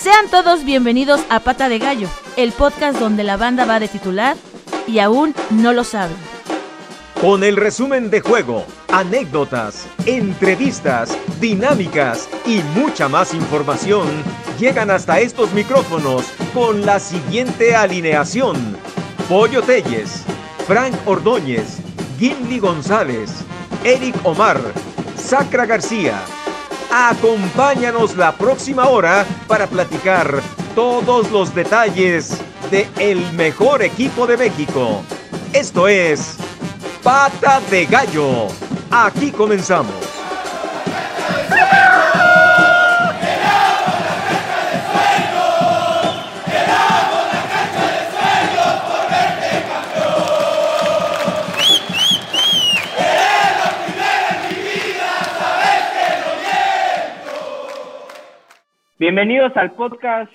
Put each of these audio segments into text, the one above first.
Sean todos bienvenidos a Pata de Gallo, el podcast donde la banda va de titular y aún no lo saben. Con el resumen de juego, anécdotas, entrevistas, dinámicas y mucha más información, llegan hasta estos micrófonos con la siguiente alineación. Pollo Telles, Frank Ordóñez, Gimli González, Eric Omar, Sacra García. Acompáñanos la próxima hora para platicar todos los detalles de el mejor equipo de México. Esto es Pata de Gallo. Aquí comenzamos. Bienvenidos al podcast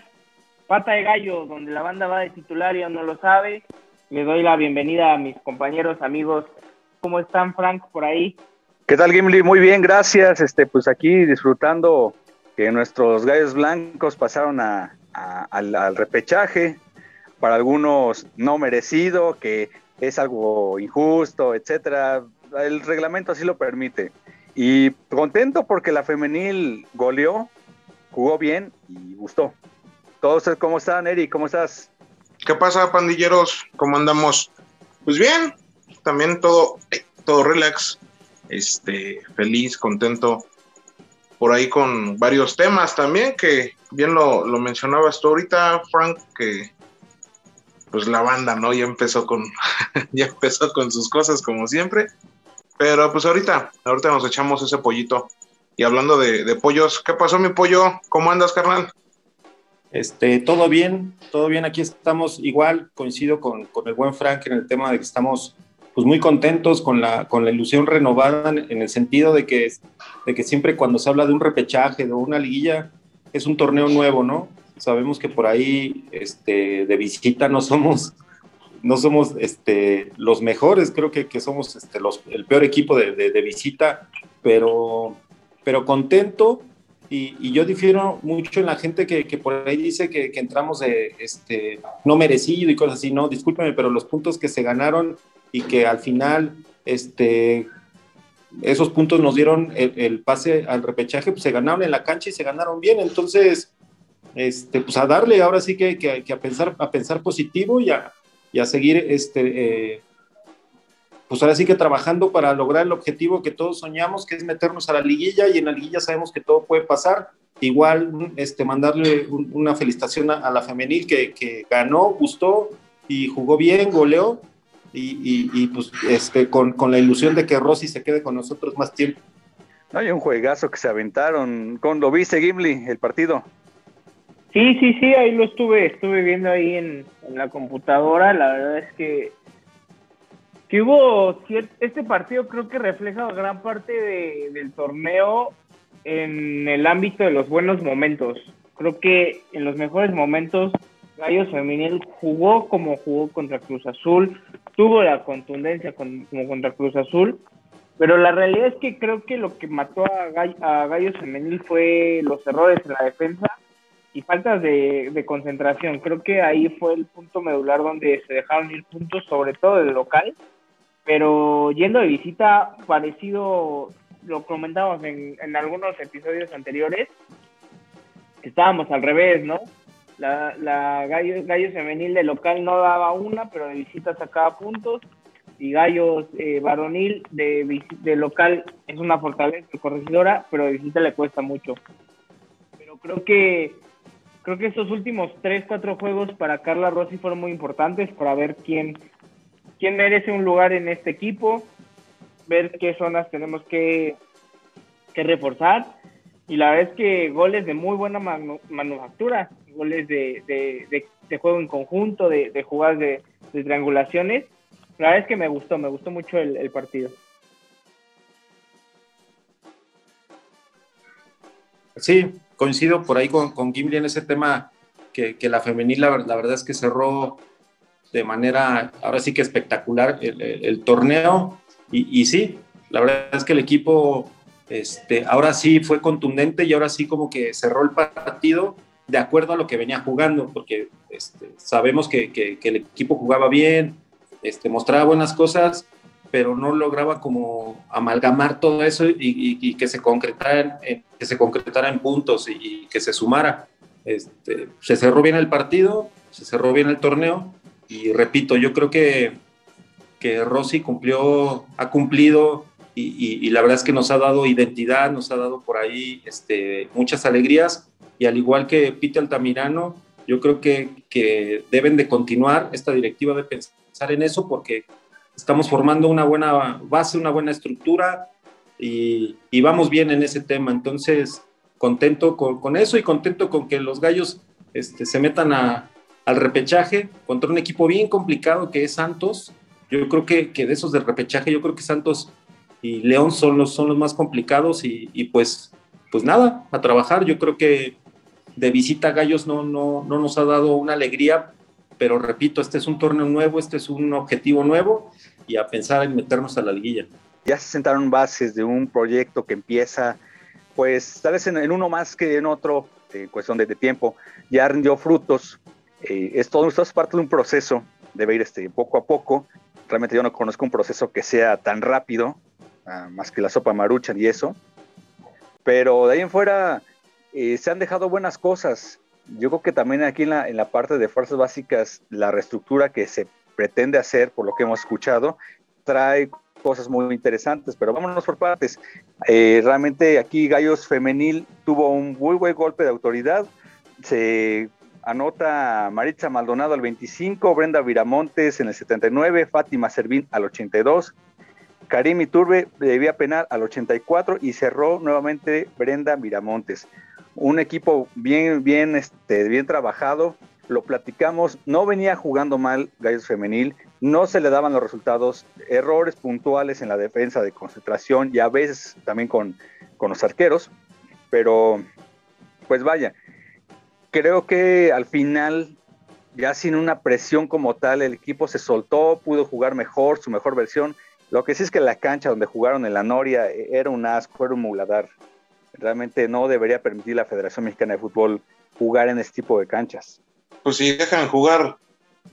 Pata de Gallo, donde la banda va de titular y aún no lo sabe. Le doy la bienvenida a mis compañeros, amigos. ¿Cómo están, Frank, por ahí? ¿Qué tal, Gimli? Muy bien, gracias. Este, pues aquí disfrutando que nuestros gallos blancos pasaron al, al repechaje, para algunos no merecido, que es algo injusto, etcétera. El reglamento así lo permite. Y contento porque la femenil goleó, jugó bien y gustó. ¿Todos cómo están, Eri? ¿Cómo estás? ¿Qué pasa, pandilleros? ¿Cómo andamos? Pues bien, también todo, todo relax, este, feliz, contento. Por ahí con varios temas también, que bien lo, lo mencionabas tú ahorita, Frank, que pues la banda, ¿no? Ya empezó con, ya empezó con sus cosas como siempre. Pero pues ahorita, ahorita nos echamos ese pollito. Y hablando de, de pollos, ¿qué pasó mi pollo? ¿Cómo andas, carnal? Este, todo bien, todo bien, aquí estamos igual, coincido con, con, el buen Frank en el tema de que estamos pues muy contentos con la, con la ilusión renovada en el sentido de que, de que siempre cuando se habla de un repechaje, de una liguilla, es un torneo nuevo, ¿no? Sabemos que por ahí este, de visita no somos, no somos este, los mejores, creo que, que somos este, los, el peor equipo de, de, de visita, pero, pero contento y, y, yo difiero mucho en la gente que, que por ahí dice que, entramos de este, no merecido y cosas así. No, discúlpeme, pero los puntos que se ganaron y que al final este, esos puntos nos dieron el, pase al repechaje, pues se ganaron en la cancha y se ganaron bien. Entonces, este, pues a darle ahora sí que, que, a, pensar, positivo y a, y a seguir este, eh, pues ahora sí que trabajando para lograr el objetivo que todos soñamos, que es meternos a la liguilla, y en la liguilla sabemos que todo puede pasar. Igual, este, mandarle un, una felicitación a, a, la femenil que, que, ganó, gustó y jugó bien, goleó, y, y, y pues este, con, con, la ilusión de que Rosy se quede con nosotros más tiempo. No, hay un juegazo que se aventaron. ¿Con lo viste, Gimli, el partido? Sí, sí, sí, ahí lo estuve, estuve viendo ahí en, en la computadora. La verdad es que que hubo este partido creo que refleja gran parte de, del torneo en el ámbito de los buenos momentos. Creo que en los mejores momentos Gallos Femenil jugó como jugó contra Cruz Azul, tuvo la contundencia con, como contra Cruz Azul, pero la realidad es que creo que lo que mató a, Gall a Gallos Femenil fue los errores en la defensa y faltas de, de, concentración. Creo que ahí fue el punto medular donde se dejaron ir puntos, sobre todo del local pero yendo de visita, parecido, lo comentábamos en, en algunos episodios anteriores, estábamos al revés, ¿no? La, la Gallos, Gallos Femenil de local no daba una, pero de visita sacaba puntos. Y Gallos eh, Varonil de, de local es una fortaleza corregidora, pero de visita le cuesta mucho. Pero creo que creo que estos últimos 3, 4 juegos para Carla Rossi fueron muy importantes para ver quién quién merece un lugar en este equipo, ver qué zonas tenemos que, que reforzar. Y la verdad es que goles de muy buena manu manufactura, goles de, juego en conjunto, de, jugadas de, triangulaciones. La verdad es que me gustó, me gustó mucho el, partido. Sí, coincido por ahí con, con Gimli en ese tema que, la femenil, la, verdad es que cerró de manera, ahora sí que espectacular, el, torneo. Y, y, sí, la verdad es que el equipo, este, ahora sí fue contundente y ahora sí como que cerró el partido de acuerdo a lo que venía jugando, porque este, sabemos que, que, el equipo jugaba bien, este, mostraba buenas cosas, pero no lograba como amalgamar todo eso y, que, se concretara en, que se concretara en puntos y, que se sumara. Este, se cerró bien el partido, se cerró bien el torneo y repito, yo creo que, que Rossi cumplió, ha cumplido y, la verdad es que nos ha dado identidad, nos ha dado por ahí este, muchas alegrías y al igual que Peter Altamirano, yo creo que, que deben de continuar esta directiva de pensar en eso porque estamos formando una buena base, una buena estructura y, vamos bien en ese tema. Entonces, contento con, eso y contento con que los gallos este, se metan al repechaje contra un equipo bien complicado que es Santos. Yo creo que, de esos del repechaje, yo creo que Santos y León son los, son los más complicados y, pues, pues nada, a trabajar. Yo creo que de visita a Gallos no, no, no nos ha dado una alegría, pero repito, este es un torneo nuevo, este es un objetivo nuevo y a pensar en meternos a la liguilla. Ya se sentaron bases de un proyecto que empieza, pues tal vez en, uno más que en otro, en cuestión de, tiempo, ya rindió frutos. Eh, es todo esto es parte de un proceso, debe ir este, poco a poco. Realmente yo no conozco un proceso que sea tan rápido, ah, más que la sopa maruchan y eso. Pero de ahí en fuera eh, se han dejado buenas cosas. Yo creo que también aquí en la, en la parte de fuerzas básicas, la reestructura que se pretende hacer, por lo que hemos escuchado, trae cosas muy interesantes, pero vámonos por partes. Eh, realmente aquí Gallos Femenil tuvo un muy buen golpe de autoridad. Se anota Maritza Maldonado al 25, Brenda Viramontes en el 79, Fátima Servín al 82, Karim Iturbe debía penal al 84 y cerró nuevamente Brenda Miramontes. Un equipo bien, bien, este, bien trabajado, lo platicamos, no venía jugando mal Gallos Femenil, no se le daban los resultados, errores puntuales en la defensa de concentración y a veces también con, con los arqueros, pero pues vaya, creo que al final, ya sin una presión como tal, el equipo se soltó, pudo jugar mejor, su mejor versión. Lo que sí es que la cancha donde jugaron en la Noria era un asco, era un muladar. Realmente no debería permitir la Federación Mexicana de Fútbol jugar en este tipo de canchas pues si dejan jugar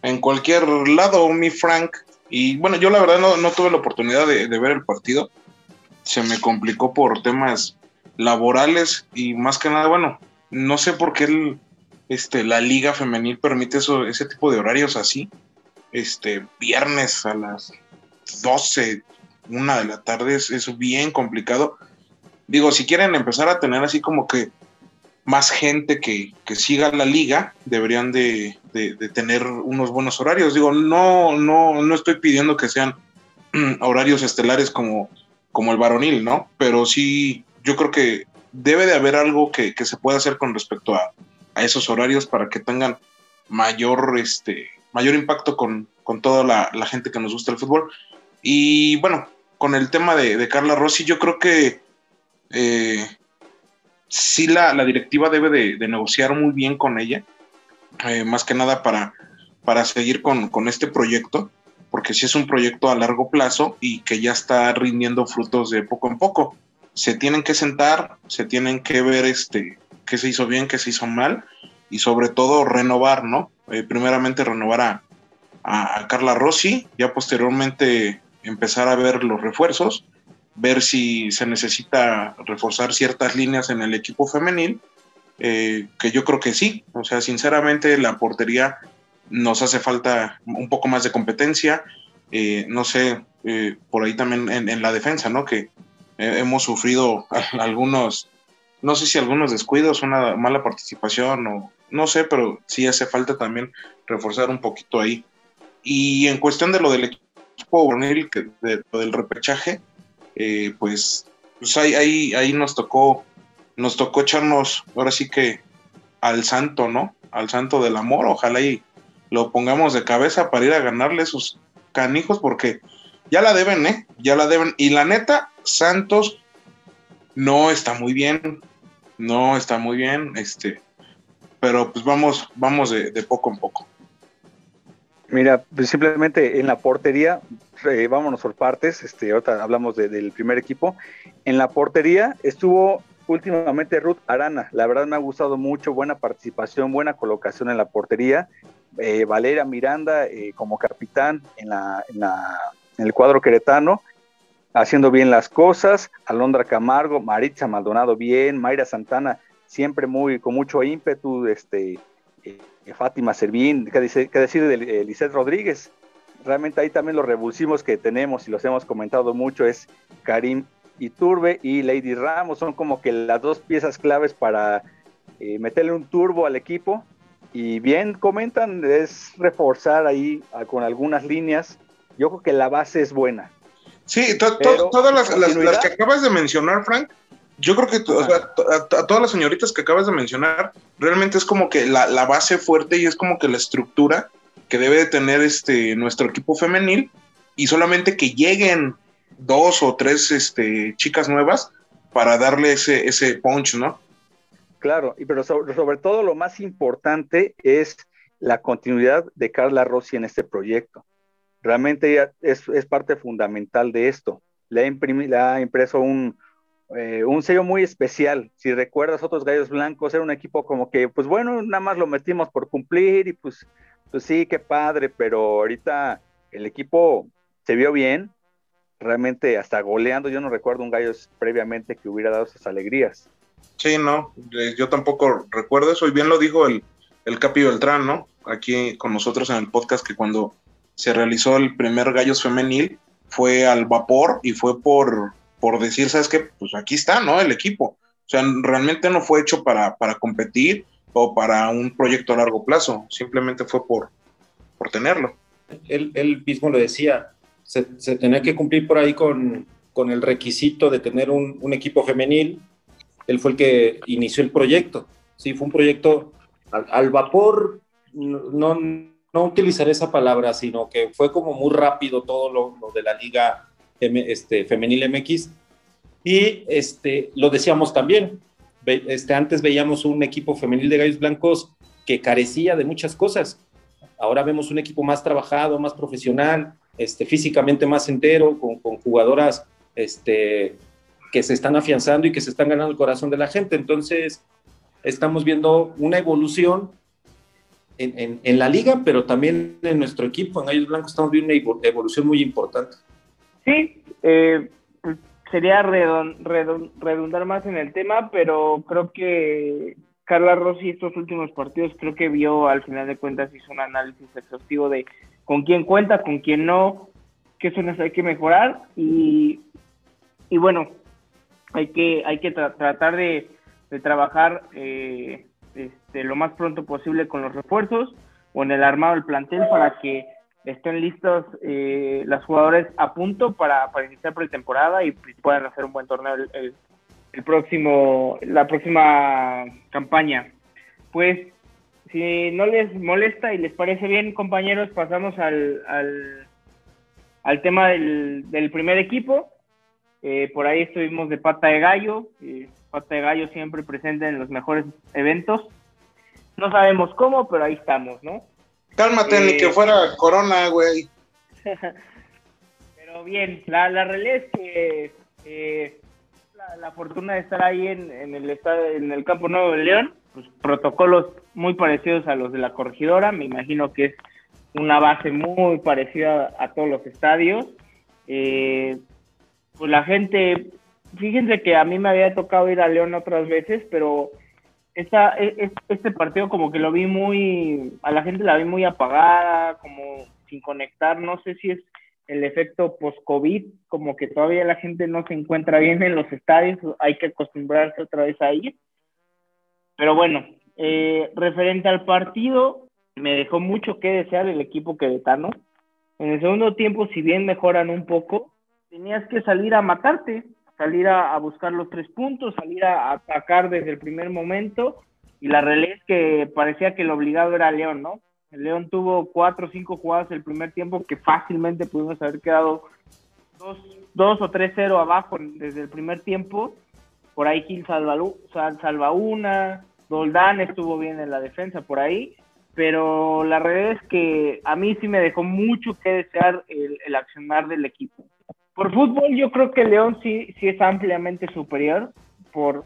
en cualquier lado, mi Frank. Y bueno, yo la verdad no, tuve la oportunidad de, ver el partido. Se me complicó por temas laborales y más que nada, bueno, no sé por qué este, la liga femenil permite eso, ese tipo de horarios así. Este, viernes a las 12, una de la tarde, es, es bien complicado. Digo, si quieren empezar a tener así como que más gente que, siga la liga deberían de, tener unos buenos horarios. Digo, no, no, no estoy pidiendo que sean horarios estelares como, como el varonil, ¿no? Pero sí, yo creo que debe de haber algo que, se pueda hacer con respecto a, esos horarios para que tengan mayor, este, mayor impacto con, toda la, gente que nos gusta el fútbol. Y bueno, con el tema de, Carla Rossi, yo creo que eh, sí la, directiva debe de, negociar muy bien con ella, eh, más que nada para, para seguir con, este proyecto, porque sí es un proyecto a largo plazo y que ya está rindiendo frutos de poco en poco. Se tienen que sentar, se tienen que ver este, qué se hizo bien, qué se hizo mal, y sobre todo renovar, ¿no? Eh, primeramente renovar a, a Carla Rossi, ya posteriormente empezar a ver los refuerzos ver si se necesita reforzar ciertas líneas en el equipo femenil, eh, que yo creo que sí. O sea, sinceramente la portería nos hace falta un poco más de competencia. Eh, no sé, por ahí también en, la defensa, ¿no? Que hemos sufrido algunos, no sé si algunos descuidos, una mala participación o no sé, pero sí hace falta también reforzar un poquito ahí. Y en cuestión de lo del equipo lo del repechaje, eh, pues, pues ahí, ahí, ahí nos tocó, nos tocó echarnos, ahora sí que al santo, ¿no? Al santo del amor, ojalá y lo pongamos de cabeza para ir a ganarle esos canijos, porque ya la deben, ¿eh? Ya la deben. Y la neta, Santos no está muy bien, no está muy bien, este, pero pues vamos, vamos de poco en poco. Mira, pues simplemente en la portería, eh, vámonos por partes, este, ahorita hablamos del primer equipo. En la portería estuvo últimamente Ruth Arana, la verdad me ha gustado mucho, buena participación, buena colocación en la portería. Eh, Valeria Miranda eh, como capitán en, la, en, la, en, el cuadro queretano, haciendo bien las cosas. Alondra Camargo, Maritza Maldonado bien, Mayra Santana siempre muy con mucho ímpetu, este, eh, Fátima Servín, ¿qué, decir de Lisette Rodríguez? Realmente ahí también los revulsivos que tenemos y los hemos comentado mucho es Karim Iturbe y Lady Ramos, son como que las dos piezas claves para meterle un turbo al equipo y bien comentan, es reforzar ahí ah, con algunas líneas. Yo creo que la base es buena. Sí, todas las, que acabas de mencionar, Frank, yo creo que a, todas las señoritas que acabas de mencionar, realmente es como que la, base fuerte y es como que la estructura que debe de tener este nuestro equipo femenil y solamente que lleguen dos o tres este, chicas nuevas para darle ese, ese punch, ¿no? Claro, y pero sobre, todo lo más importante es la continuidad de Carla Rossi en este proyecto. Realmente ella es, parte fundamental de esto. Le ha, ha impreso un, eh, un sello muy especial. Si recuerdas, otros Gallos Blancos era un equipo como que, pues bueno, nada más lo metimos por cumplir y pues, pues sí, qué padre, pero ahorita el equipo se vio bien, realmente hasta goleando. Yo no recuerdo un Gallos previamente que hubiera dado esas alegrías. Sí, no, eh, yo tampoco recuerdo eso, y bien lo dijo el, el Capi Beltrán, ¿no? Aquí con nosotros en el podcast, que cuando se realizó el primer Gallos Femenil fue al vapor y fue por, por decir, ¿sabes qué? Pues aquí está, ¿no? El equipo. O sea, realmente no fue hecho para, para competir o para un proyecto a largo plazo, simplemente fue por, por tenerlo. Él, él mismo lo decía, se, tenía que cumplir por ahí con, con el requisito de tener un equipo femenil él fue el que inició el proyecto. Sí, fue un proyecto al, vapor, no, no utilizaré esa palabra, sino que fue como muy rápido todo lo, de la liga este, femenil MX. Y este, lo decíamos también, este, antes veíamos un equipo femenil de Gallos Blancos que carecía de muchas cosas. Ahora vemos un equipo más trabajado, más profesional, este, físicamente más entero, con, con jugadoras este, que se están afianzando y que se están ganando el corazón de la gente. Entonces, estamos viendo una evolución en, la liga, pero también en nuestro equipo, en Gallos Blancos, estamos viendo una evolución muy importante. Sí, eh, sería redundar más en el tema, pero creo que Carla Rossi estos últimos partidos creo que vio al final de cuentas hizo un análisis exhaustivo de con quién cuenta, con quién no, qué zonas hay que mejorar y, y bueno, hay que, hay que tratar de, trabajar eh, este, lo más pronto posible con los refuerzos o en el armado del plantel para que estén listos eh, las jugadores a punto para, para iniciar pretemporada y puedan hacer un buen torneo el, el, próximo, la próxima campaña. Pues, si no les molesta y les parece bien, compañeros, pasamos al, al, al tema del, del primer equipo. Eh, por ahí estuvimos de pata de gallo, eh, pata de gallo siempre presente en los mejores eventos. No sabemos cómo, pero ahí estamos, ¿no? Cálmate, ni que eh, fuera corona, güey. pero bien, la, la realidad es que la, fortuna de estar ahí en, en, el en el Campo Nuevo de León, pues protocolos muy parecidos a los de la corregidora, me imagino que es una base muy parecida a, todos los estadios. Eh, pues la gente, fíjense que a mí me había tocado ir a León otras veces, pero esta, e, e, este partido como que lo vi muy, a la gente la vi muy apagada, como sin conectar, no sé si es el efecto post-COVID, como que todavía la gente no se encuentra bien en los estadios, hay que acostumbrarse otra vez a ir. Pero bueno, eh, referente al partido, me dejó mucho que desear el equipo queretano. En el segundo tiempo, si bien mejoran un poco, tenías que salir a matarte, salir a, buscar los tres puntos, salir a, atacar desde el primer momento. Y la realidad es que parecía que el obligado era León, ¿no? El León tuvo cuatro o cinco jugadas el primer tiempo que fácilmente pudimos haber quedado dos, dos o tres cero abajo desde el primer tiempo. Por ahí Gil salva, salva una, Doldán estuvo bien en la defensa por ahí, pero la realidad es que a mí sí me dejó mucho que desear el, el accionar del equipo. Por fútbol yo creo que León sí, sí es ampliamente superior por,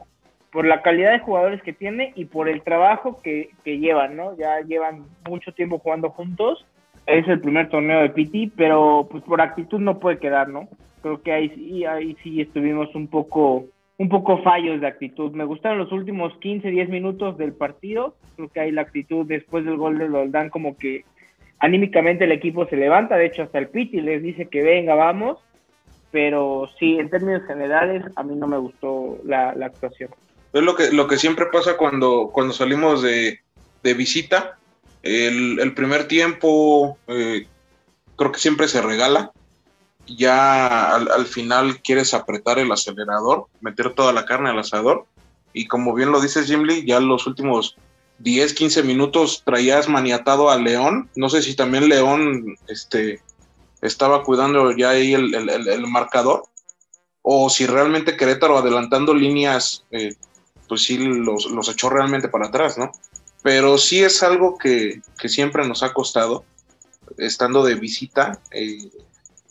por la calidad de jugadores que tiene y por el trabajo que, que llevan, ¿no? Ya llevan mucho tiempo jugando juntos. Es el primer torneo de PT, pero pues por actitud no puede quedar, ¿no? Creo que ahí sí, ahí sí estuvimos un poco, un poco fallos de actitud. Me gustaron los últimos 15, 10 minutos del partido. Creo que ahí la actitud después del gol de Loldán como que anímicamente el equipo se levanta. De hecho, hasta el Piti les dice que venga, vamos. Pero sí, en términos generales, a mí no me gustó la, la actuación. Es lo que, lo que siempre pasa cuando, cuando salimos de, de visita. El, el, primer tiempo eh, creo que siempre se regala. Ya al, al, final quieres apretar el acelerador, meter toda la carne al asador. Y como bien lo dices, Jim Lee, ya los últimos 10, 15 minutos traías maniatado a León. No sé si también León este, estaba cuidando ya ahí el, el, el marcador. O si realmente Querétaro adelantando líneas eh, pues sí los, los, echó realmente para atrás, ¿no? Pero sí es algo que, que siempre nos ha costado, estando de visita, eh,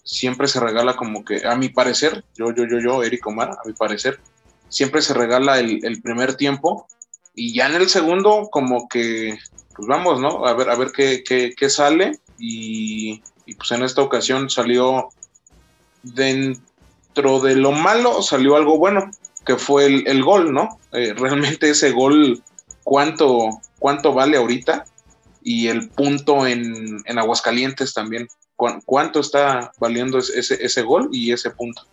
siempre se regala como que, a mi parecer, yo, yo, yo, yo, Eric Omar, a mi parecer, siempre se regala el, el primer tiempo y ya en el segundo como que, pues vamos, ¿no? A ver, a ver qué, qué, qué sale y, y pues en esta ocasión salió dentro de lo malo, salió algo bueno, que fue el, el gol, ¿no? Eh, realmente ese gol, ¿cuánto, ¿cuánto vale ahorita? Y el punto en, en Aguascalientes también, ¿cuánto está valiendo ese, ese gol y ese punto?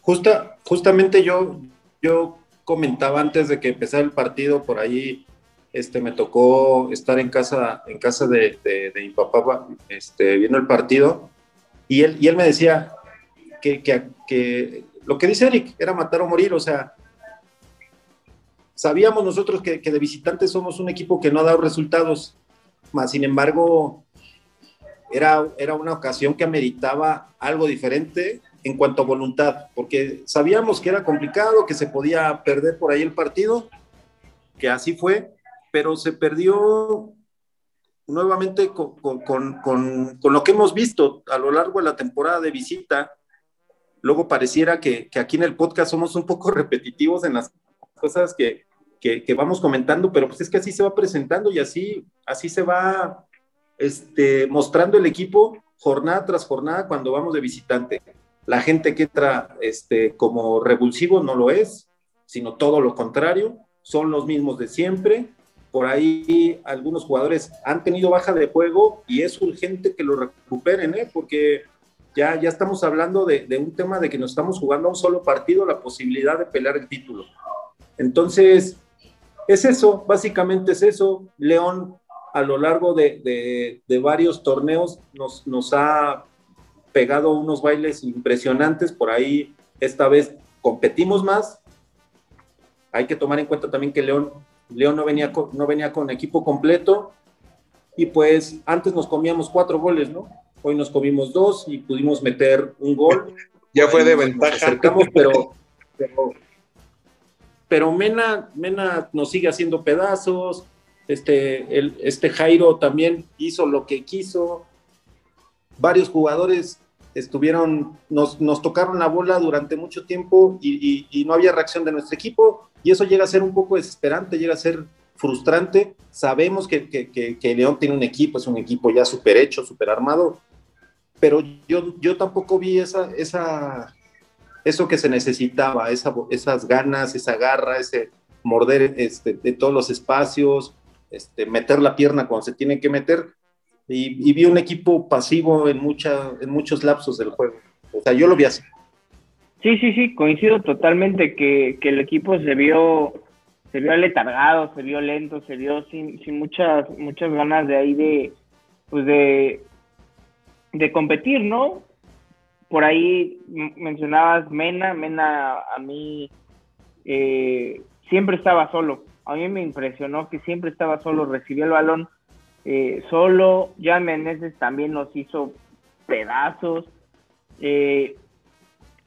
Justa, justamente yo, yo comentaba antes de que empezara el partido, por ahí este, me tocó estar en casa, en casa de, de, de mi papá este, viendo el partido, y él, y él me decía que, que, que lo que dice Eric, era matar o morir, o sea, sabíamos nosotros que, que, de visitantes somos un equipo que no ha dado resultados, más sin embargo, era, era una ocasión que ameritaba algo diferente en cuanto a voluntad, porque sabíamos que era complicado, que se podía perder por ahí el partido, que así fue, pero se perdió nuevamente con, con, con, con lo que hemos visto a lo largo de la temporada de visita, luego pareciera que, que, aquí en el podcast somos un poco repetitivos en las cosas que, que, que, vamos comentando, pero pues es que así se va presentando y así, así se va este, mostrando el equipo jornada tras jornada cuando vamos de visitante. La gente que entra este, como revulsivo no lo es, sino todo lo contrario, son los mismos de siempre. Por ahí algunos jugadores han tenido baja de juego y es urgente que lo recuperen, ¿eh? porque ya, ya estamos hablando de, de, un tema de que nos estamos jugando a un solo partido la posibilidad de pelear el título. Entonces, es eso, básicamente es eso. León a lo largo de, de, de varios torneos nos, nos ha pegado unos bailes impresionantes, por ahí esta vez competimos más. Hay que tomar en cuenta también que León, León no, venía con, no venía con equipo completo y pues antes nos comíamos cuatro goles, ¿no? Hoy nos comimos dos y pudimos meter un gol. Ya fue de ventaja. Nos acercamos, pero, pero, pero, Mena, Mena nos sigue haciendo pedazos. Este, el, este Jairo también hizo lo que quiso. Varios jugadores estuvieron, nos, nos tocaron la bola durante mucho tiempo y, y, y no había reacción de nuestro equipo. Y eso llega a ser un poco desesperante, llega a ser frustrante. Sabemos que, que, que, León tiene un equipo, es un equipo ya súper hecho, súper armado, pero yo, yo tampoco vi esa, esa, eso que se necesitaba, esa, esas ganas, esa garra, ese morder este, de todos los espacios, este, meter la pierna cuando se tiene que meter. Y, y vi un equipo pasivo en, mucha, en muchos lapsos del juego. O sea, yo lo vi así. Sí, sí, sí, coincido totalmente que, que el equipo se vio se vio letargado, se vio lento, se vio sin, sin muchas, muchas ganas de ahí de, pues de, de competir, ¿no? Por ahí mencionabas Mena, Mena a mí eh, siempre estaba solo, a mí me impresionó que siempre estaba solo, recibió el balón eh, solo, ya Meneses también nos hizo pedazos, eh,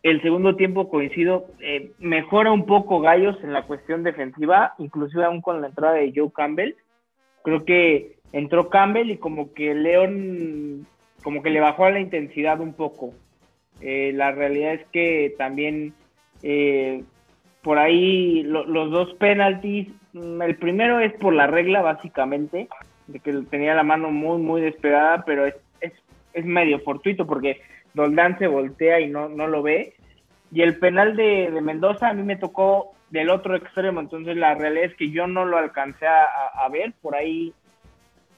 el segundo tiempo coincido, eh, mejora un poco Gallos en la cuestión defensiva, inclusive aún con la entrada de Joe Campbell. Creo que entró Campbell y como que León, como que le bajó a la intensidad un poco. Eh, la realidad es que también eh, por ahí los dos penaltis, mm, el primero es por la regla básicamente, de que tenía la mano muy, muy despegada, pero es, es, es medio fortuito porque Doldán se voltea y no, no lo ve. Y el penal de, Mendoza a mí me tocó del otro extremo, entonces la realidad es que yo no lo alcancé a, ver, por ahí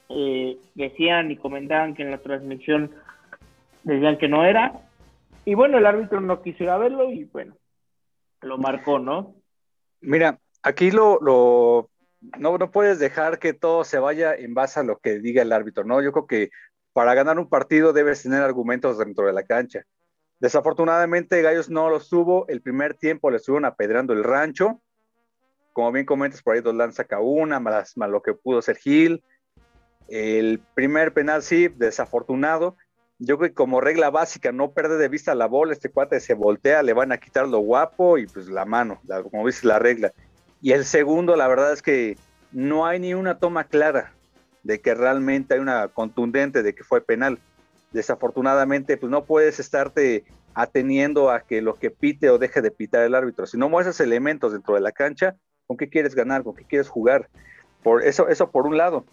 eh, decían y comentaban que en la transmisión decían que no era. Y bueno, el árbitro no quisiera verlo y bueno, lo marcó, ¿no? Mira, aquí lo, lo no, no puedes dejar que todo se vaya en base a lo que diga el árbitro, ¿no? Yo creo que para ganar un partido debes tener argumentos dentro de la cancha. Desafortunadamente Gallos no los tuvo, el primer tiempo le estuvieron apedrando el rancho, como bien comentas por ahí Dolan saca una, más, lo que pudo ser Gil, el primer penal sí, desafortunado, yo creo que como regla básica, no perder de vista la bola, este cuate se voltea, le van a quitar lo guapo y pues la mano, como dice la regla. Y el segundo, la verdad es que no hay ni una toma clara de que realmente hay una contundente de que fue penal. Desafortunadamente, pues no puedes estarte ateniendo a que lo que pite o deje de pitar el árbitro. Si no muestras elementos dentro de la cancha, ¿con qué quieres ganar? ¿Con qué quieres jugar? Por eso, eso por un lado.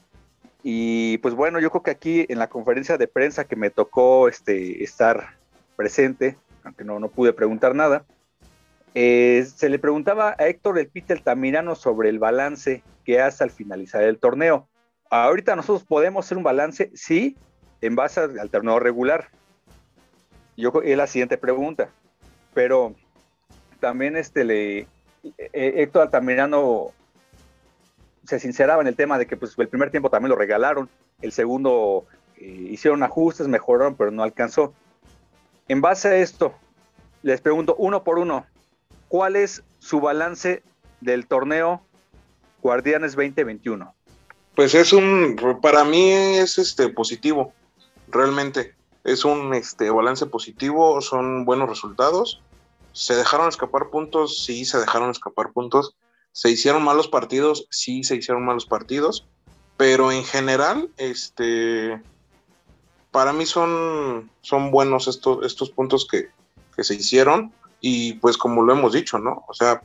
Y pues bueno, yo creo que aquí en la conferencia de prensa que me tocó este, estar presente, aunque no, no pude preguntar nada, eh, se le preguntaba a Héctor el Peter Tamirano sobre el balance que hace al finalizar el torneo. Ahorita nosotros podemos hacer un balance, sí, en base al torneo regular. Yo es la siguiente pregunta, pero también este le eh, Héctor Altamirano se sinceraba en el tema de que pues, el primer tiempo también lo regalaron, el segundo eh, hicieron ajustes, mejoraron, pero no alcanzó. En base a esto, les pregunto uno por uno, ¿cuál es su balance del torneo Guardianes 2021? Pues es un, para mí es este positivo, realmente. Es un este, balance positivo, son buenos resultados. Se dejaron escapar puntos, sí, se dejaron escapar puntos se hicieron malos partidos, sí se hicieron malos partidos, pero en general, este, para mí son, son buenos estos, estos puntos que, se hicieron y pues como lo hemos dicho, ¿no? O sea,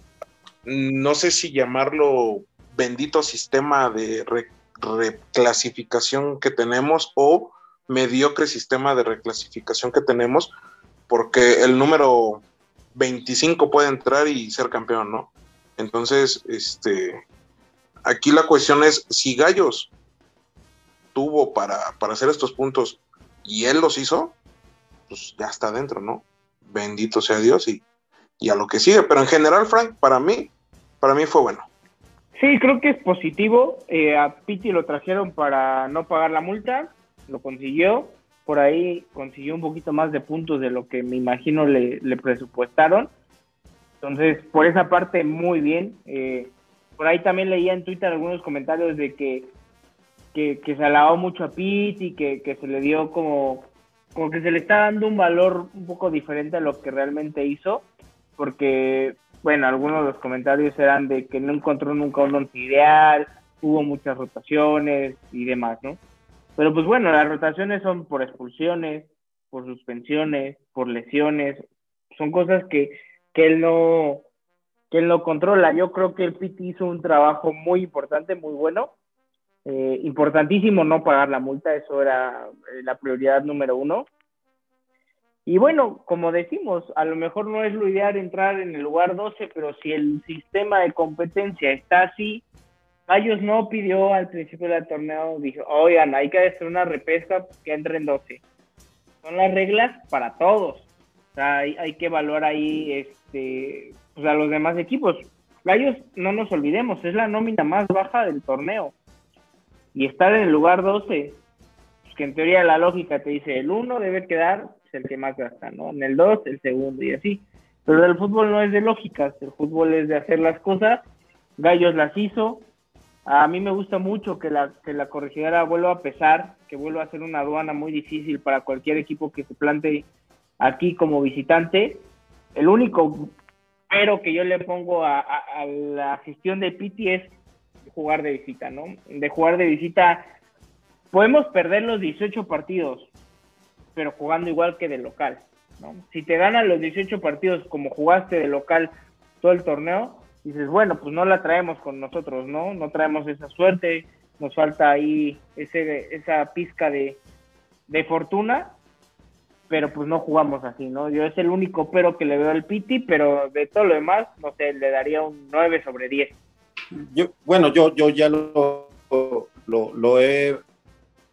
no sé si llamarlo bendito sistema de reclasificación que tenemos o mediocre sistema de reclasificación que tenemos, porque el número 25 puede entrar y ser campeón, ¿no? Entonces, este, aquí la cuestión es si Gallos tuvo para, hacer estos puntos y él los hizo, pues ya está dentro, ¿no? Bendito sea Dios y, y a lo que sigue. Pero en general, Frank, para mí, para mí fue bueno. Sí, creo que es positivo. Eh, a Piti lo trajeron para no pagar la multa, lo consiguió. Por ahí consiguió un poquito más de puntos de lo que me imagino le, presupuestaron. Entonces, por esa parte, muy bien. Eh, por ahí también leía en Twitter algunos comentarios de que, que, se alabó mucho a y que, que, se le dio como, como que se le está dando un valor un poco diferente a lo que realmente hizo, porque, bueno, algunos de los comentarios eran de que no encontró nunca un once ideal, hubo muchas rotaciones y demás, ¿no? Pero pues bueno, las rotaciones son por expulsiones, por suspensiones, por lesiones, son cosas que que él no que él no controla. Yo creo que el Piti hizo un trabajo muy importante, muy bueno. Eh, importantísimo no pagar la multa, eso era eh, la prioridad número uno. Y bueno, como decimos, a lo mejor no es lo ideal entrar en el lugar 12, pero si el sistema de competencia está así, Gallos no pidió al principio del torneo, dijo, oigan, hay que hacer una repesca que entre en 12. Son las reglas para todos. O sea, hay, hay que evaluar ahí este, pues a los demás equipos. Gallos, no nos olvidemos, es la nómina más baja del torneo. Y estar en el lugar 12, pues que en teoría la lógica te dice el 1 debe quedar pues, el que más gasta, ¿no? En el 2, el segundo y así. Pero el fútbol no es de lógicas, el fútbol es de hacer las cosas. Gallos las hizo. A mí me gusta mucho que la, que la corregidora vuelva a pesar, que vuelva a ser una aduana muy difícil para cualquier equipo que se plante aquí como visitante. El único pero que yo le pongo a, la gestión de Piti es jugar de visita, ¿no? De jugar de visita, podemos perder los 18 partidos, pero jugando igual que de local, ¿no? Si te ganan los 18 partidos como jugaste de local todo el torneo, dices, bueno, pues no la traemos con nosotros, ¿no? No traemos esa suerte, nos falta ahí ese, esa pizca de, de fortuna, pero pues no jugamos así, ¿no? Yo es el único pero que le veo al Piti, pero de todo lo demás, no sé, le daría un 9 sobre 10. Yo, bueno, yo, yo ya lo, lo, lo he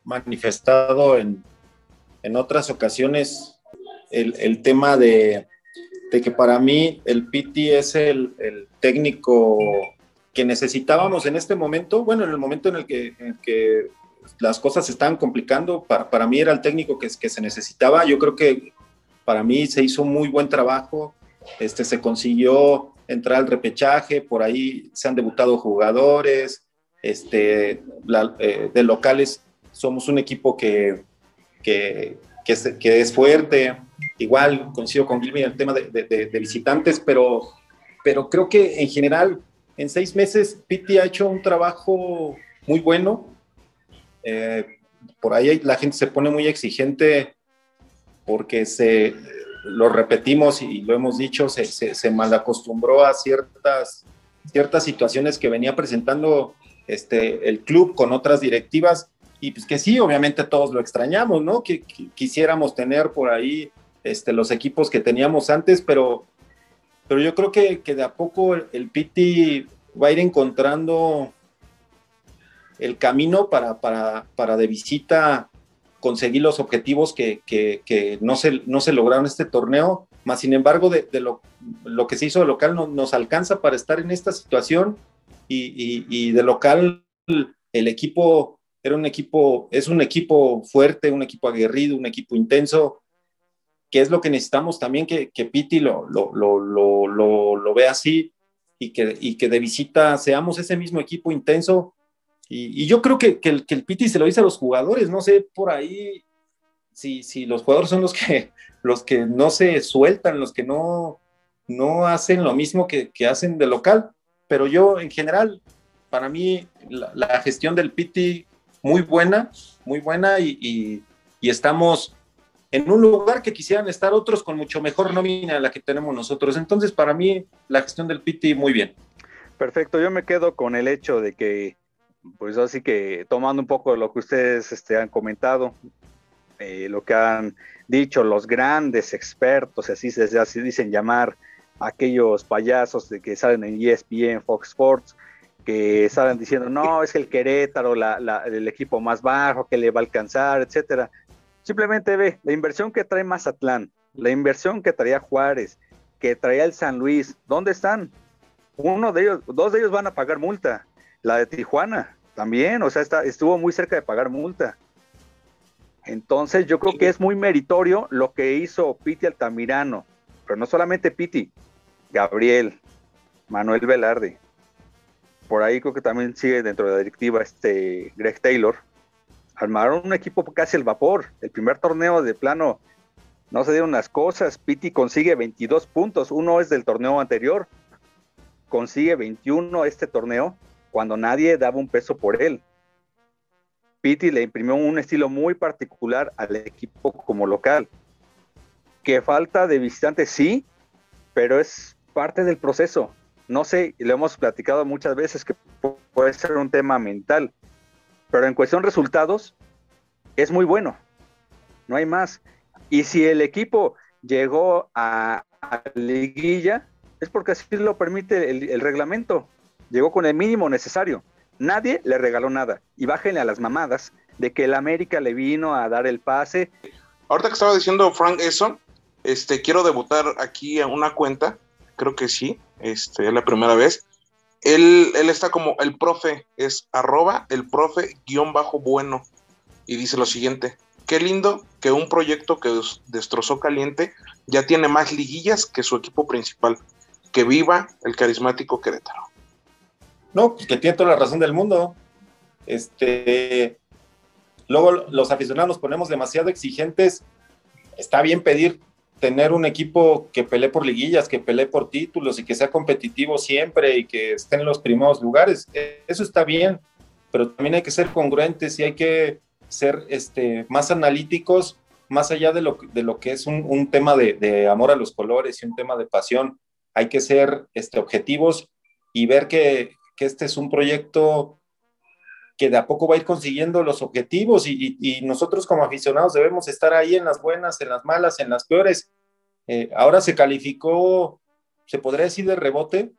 manifestado en, en otras ocasiones, el, tema de, que para mí el Piti es el, técnico que necesitábamos en este momento, bueno, en el momento en el que, las cosas se estaban complicando, para, para mí era el técnico que, que, se necesitaba. Yo creo que para mí se hizo muy buen trabajo, este, se consiguió entrar al repechaje, por ahí se han debutado jugadores, este, eh, de locales somos un equipo que, que, que, es, que es, fuerte, igual coincido con Gilby en el tema de, de, de, visitantes, pero, pero creo que en general en seis meses Piti ha hecho un trabajo muy bueno, eh, por ahí la gente se pone muy exigente porque se, lo repetimos y lo hemos dicho, se, se, se malacostumbró a ciertas, ciertas situaciones que venía presentando este, el club con otras directivas y pues que sí, obviamente todos lo extrañamos, ¿no? Que, quisiéramos tener por ahí este, los equipos que teníamos antes, pero, pero yo creo que, que de a poco el, el Piti va a ir encontrando el camino para, para, para de visita conseguir los objetivos que, que, no, se, no se lograron este torneo, más sin embargo de, lo, lo, que se hizo de local no, nos alcanza para estar en esta situación y, y, de local el equipo era un equipo, es un equipo fuerte, un equipo aguerrido, un equipo intenso, que es lo que necesitamos también que, que Piti lo, lo, lo, lo, lo vea así y que, y que de visita seamos ese mismo equipo intenso. Y, y yo creo que, que, el, que, el, Piti se lo dice a los jugadores, no sé por ahí si, si los jugadores son los que, los que no se sueltan, los que no, no hacen lo mismo que, que hacen de local, pero yo en general, para mí la, la gestión del Piti muy buena, muy buena y, y, estamos en un lugar que quisieran estar otros con mucho mejor nómina de la que tenemos nosotros. Entonces, para mí, la gestión del Piti muy bien. Perfecto, yo me quedo con el hecho de que pues así que tomando un poco de lo que ustedes este, han comentado, eh, lo que han dicho los grandes expertos, así se así dicen llamar aquellos payasos de que salen en ESPN, Fox Sports, que salen diciendo, no, es el Querétaro, el equipo más bajo, que le va a alcanzar, etcétera. Simplemente ve la inversión que trae Mazatlán, la inversión que traía Juárez, que traía el San Luis, ¿dónde están? Uno de ellos, dos de ellos van a pagar multa. La de Tijuana también, o sea, está, estuvo muy cerca de pagar multa. Entonces yo creo que es muy meritorio lo que hizo Piti Altamirano, pero no solamente Piti, Gabriel, Manuel Velarde. Por ahí creo que también sigue dentro de la directiva este Greg Taylor. Armaron un equipo casi al vapor. El primer torneo de plano no se dieron las cosas. Piti consigue 22 puntos. Uno es del torneo anterior. Consigue 21 este torneo cuando nadie daba un peso por él. Pitti le imprimió un estilo muy particular al equipo como local. Que falta de visitantes, sí, pero es parte del proceso. No sé, lo hemos platicado muchas veces que puede ser un tema mental, pero en cuestión de resultados es muy bueno. No hay más. Y si el equipo llegó a, a liguilla, es porque así lo permite el, reglamento llegó con el mínimo necesario. Nadie le regaló nada. Y bájenle a las mamadas de que el América le vino a dar el pase. Ahorita que estaba diciendo Frank eso, este, quiero debutar aquí en una cuenta, creo que sí, este, es la primera vez. Él, él está como el profe, es arroba el profe guion bajo bueno. Y dice lo siguiente, qué lindo que un proyecto que destrozó caliente ya tiene más liguillas que su equipo principal. Que viva el carismático Querétaro. No, pues que tiene toda la razón del mundo. Este, luego los aficionados nos ponemos demasiado exigentes. Está bien pedir tener un equipo que pelee por liguillas, que pelee por títulos y que sea competitivo siempre y que esté en los primeros lugares. Eso está bien, pero también hay que ser congruentes y hay que ser este, más analíticos, más allá de lo, de lo que es un, un tema de, de, amor a los colores y un tema de pasión. Hay que ser este, objetivos y ver que, que este es un proyecto que de a poco va a ir consiguiendo los objetivos y, y, nosotros como aficionados debemos estar ahí en las buenas, en las malas, en las peores. Eh, ahora se calificó, se podría decir de rebote,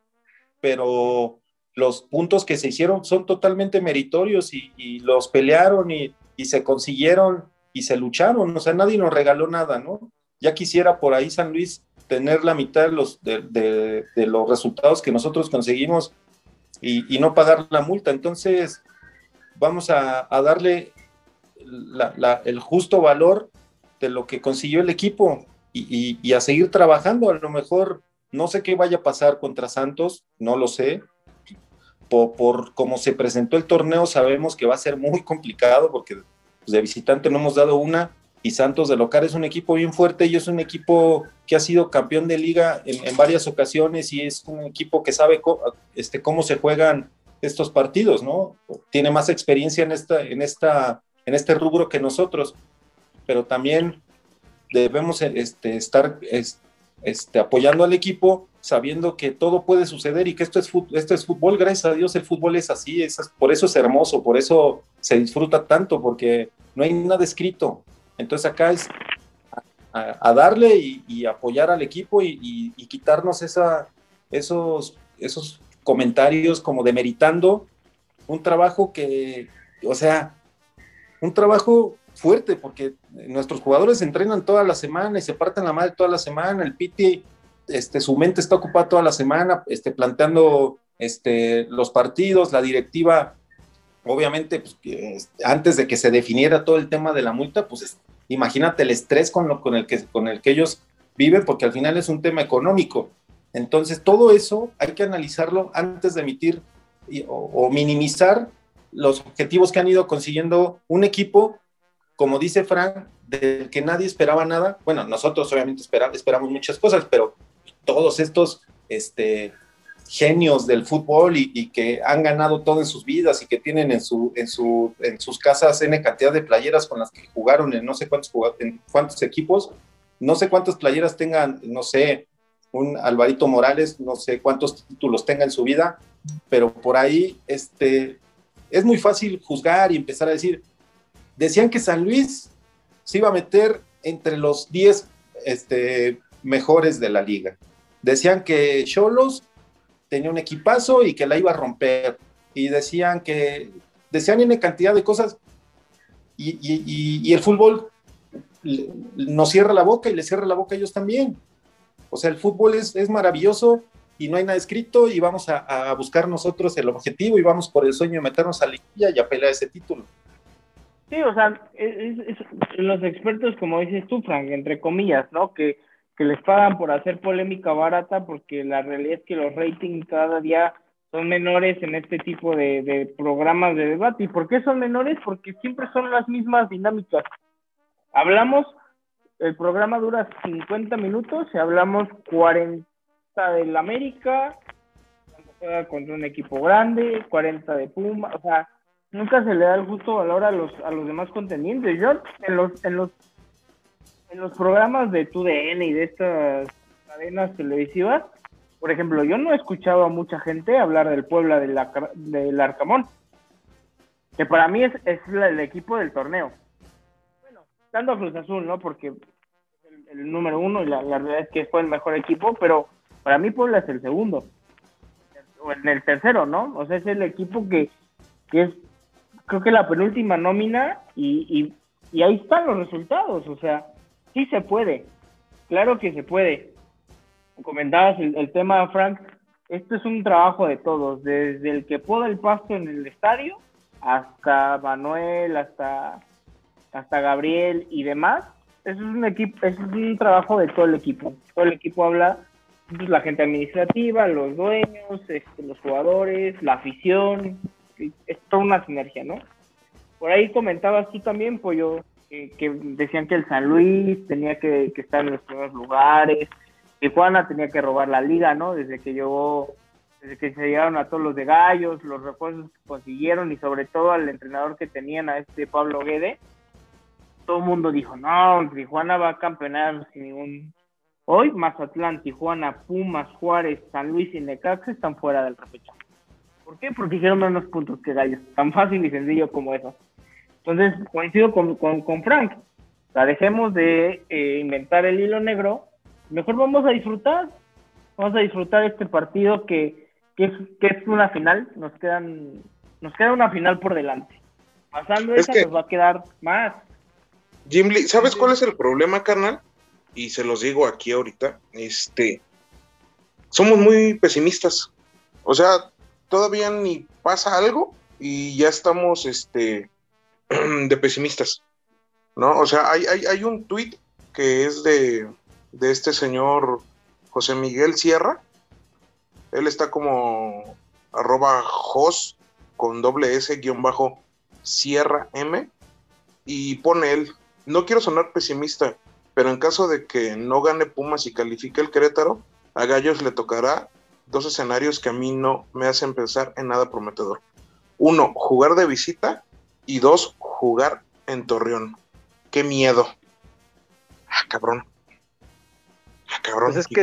pero los puntos que se hicieron son totalmente meritorios y, y los pelearon y, y, se consiguieron y se lucharon. O sea, nadie nos regaló nada, ¿no? Ya quisiera por ahí San Luis tener la mitad de los, de, de, de los resultados que nosotros conseguimos y, no pagar la multa. Entonces, vamos a, darle el justo valor de lo que consiguió el equipo y, a seguir trabajando. A lo mejor no sé qué vaya a pasar contra Santos, no lo sé. Por, por cómo se presentó el torneo, sabemos que va a ser muy complicado porque de visitante no hemos dado una y Santos de local es un equipo bien fuerte y es un equipo que ha sido campeón de liga en, varias ocasiones y es un equipo que sabe este, cómo se juegan estos partidos, ¿no? Tiene más experiencia en, esta, en, esta, en este rubro que nosotros, pero también debemos este, estar este, apoyando al equipo sabiendo que todo puede suceder y que esto es, fútbol, gracias a Dios el fútbol es así, es, por eso es hermoso, por eso se disfruta tanto, porque no hay nada escrito. Entonces acá es a, darle y, apoyar al equipo y, y quitarnos esa, esos, esos comentarios como demeritando un trabajo que, o sea, un trabajo fuerte, porque nuestros jugadores entrenan toda la semana y se parten la madre toda la semana, el Piti, este, su mente está ocupada toda la semana, este, planteando este, los partidos, la directiva, obviamente, pues, antes de que se definiera todo el tema de la multa, pues imagínate el estrés con, lo, con, el que, con el que ellos viven, porque al final es un tema económico. Entonces, todo eso hay que analizarlo antes de emitir o, minimizar los objetivos que han ido consiguiendo un equipo, como dice Frank, del que nadie esperaba nada. Bueno, nosotros obviamente esperamos muchas cosas, pero todos estos este, genios del fútbol y, que han ganado todo en sus vidas y que tienen en, en sus casas N cantidad de playeras con las que jugaron en no sé cuántos, en cuántos equipos, no sé cuántas playeras tengan, no sé, un Alvarito Morales, no sé cuántos títulos tenga en su vida, pero por ahí este, es muy fácil juzgar y empezar a decir, decían que San Luis se iba a meter entre los 10 este, mejores de la liga. Decían que Cholos tenía un equipazo y que la iba a romper. Y decían que, decían una cantidad de cosas y, el fútbol nos cierra la boca y le cierra la boca a ellos también. O sea, el fútbol es, es maravilloso y no hay nada escrito y vamos a, buscar nosotros el objetivo y vamos por el sueño de meternos a la liguilla y a pelear ese título. Sí, o sea, los expertos, como dices tú, Frank, entre comillas, ¿no? Que, que les pagan por hacer polémica barata porque la realidad es que los ratings cada día son menores en este tipo de, de programas de debate. ¿Y por qué son menores? Porque siempre son las mismas dinámicas. Hablamos el programa dura 50 minutos y hablamos 40 del América, cuando juega contra un equipo grande, 40 de Puma, o sea, nunca se le da el justo valor a los a los demás contendientes. Yo en los en los en los programas de TUDN y de estas cadenas televisivas, por ejemplo, yo no he escuchado a mucha gente hablar del Puebla del, del Arcamón, que para mí es, es el equipo del torneo dando a Cruz Azul, ¿no? Porque el, número uno y la, verdad es que fue el mejor equipo, pero para mí Puebla es el segundo. O en el tercero, ¿no? O sea, es el equipo que, es, creo que la penúltima nómina y, y, ahí están los resultados. O sea, sí se puede. Claro que se puede. Comentabas el, el tema, Frank. Esto es un trabajo de todos, desde el que poda el pasto en el estadio hasta Manuel, hasta hasta Gabriel y demás, es un equipo, es un trabajo de todo el equipo. Todo el equipo habla, pues, la gente administrativa, los dueños, este, los jugadores, la afición, es toda una sinergia, ¿no? Por ahí comentabas tú también, Pollo, que, decían que el San Luis tenía que, estar en los primeros lugares, que Juana tenía que robar la liga, ¿no? Desde que llegó, desde que se llegaron a todos los de Gallos, los refuerzos que consiguieron y sobre todo al entrenador que tenían a este Pablo Guede, todo el mundo dijo, no, Tijuana va a campeonar sin ningún, Hoy Mazatlán, Tijuana, Pumas, Juárez, San Luis y Necaxa están fuera del repechaje. ¿Por qué? Porque hicieron menos puntos que Gallos. Tan fácil y sencillo como eso. Entonces, coincido con, con, Frank. O sea, dejemos de eh, inventar el hilo negro. Mejor vamos a disfrutar. Vamos a disfrutar este partido que, que, es, que es una final. Nos quedan nos queda una final por delante. Pasando esa, nos va a quedar más. Jim Lee, ¿sabes cuál es el problema, carnal? Y se los digo aquí ahorita. Este, somos muy pesimistas. O sea, todavía ni pasa algo y ya estamos, este, de pesimistas. ¿No? O sea, hay, hay, hay un tuit que es de, de este señor José Miguel Sierra. Él está como arroba jos con doble S guion bajo Sierra M y pone él, no quiero sonar pesimista, pero en caso de que no gane Pumas y califique el Querétaro, a Gallos le tocará dos escenarios que a mí no me hacen pensar en nada prometedor. Uno, jugar de visita y dos, jugar en Torreón. Qué miedo. Ah, cabrón. Ah, cabrón. Pues es que,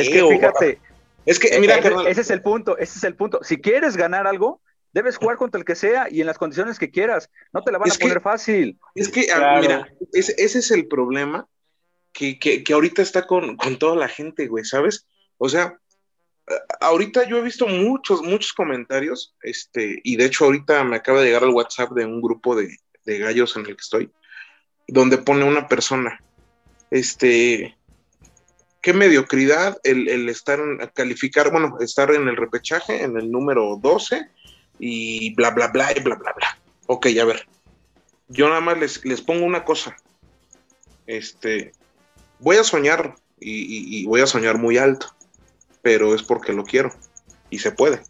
es que fíjate. Es que, mira, ese, ese es el punto, ese es el punto. Si quieres ganar algo, Debes jugar contra el que sea y en las condiciones que quieras. No te la van a poner fácil. Es que, ah, mira, ese, es el problema que, ahorita está con, toda la gente, güey, ¿sabes? O sea, ahorita yo he visto muchos, muchos comentarios, este, y de hecho ahorita me acaba de llegar al WhatsApp de un grupo de, gallos en el que estoy, donde pone una persona, este, qué mediocridad el, el estar, calificar, bueno, estar en el repechaje, en el número 12, y bla, bla, bla, y bla, bla, bla. Ok, a ver. Yo nada más les, les pongo una cosa. Este, voy a soñar y, voy a soñar muy alto, pero es porque lo quiero y se puede.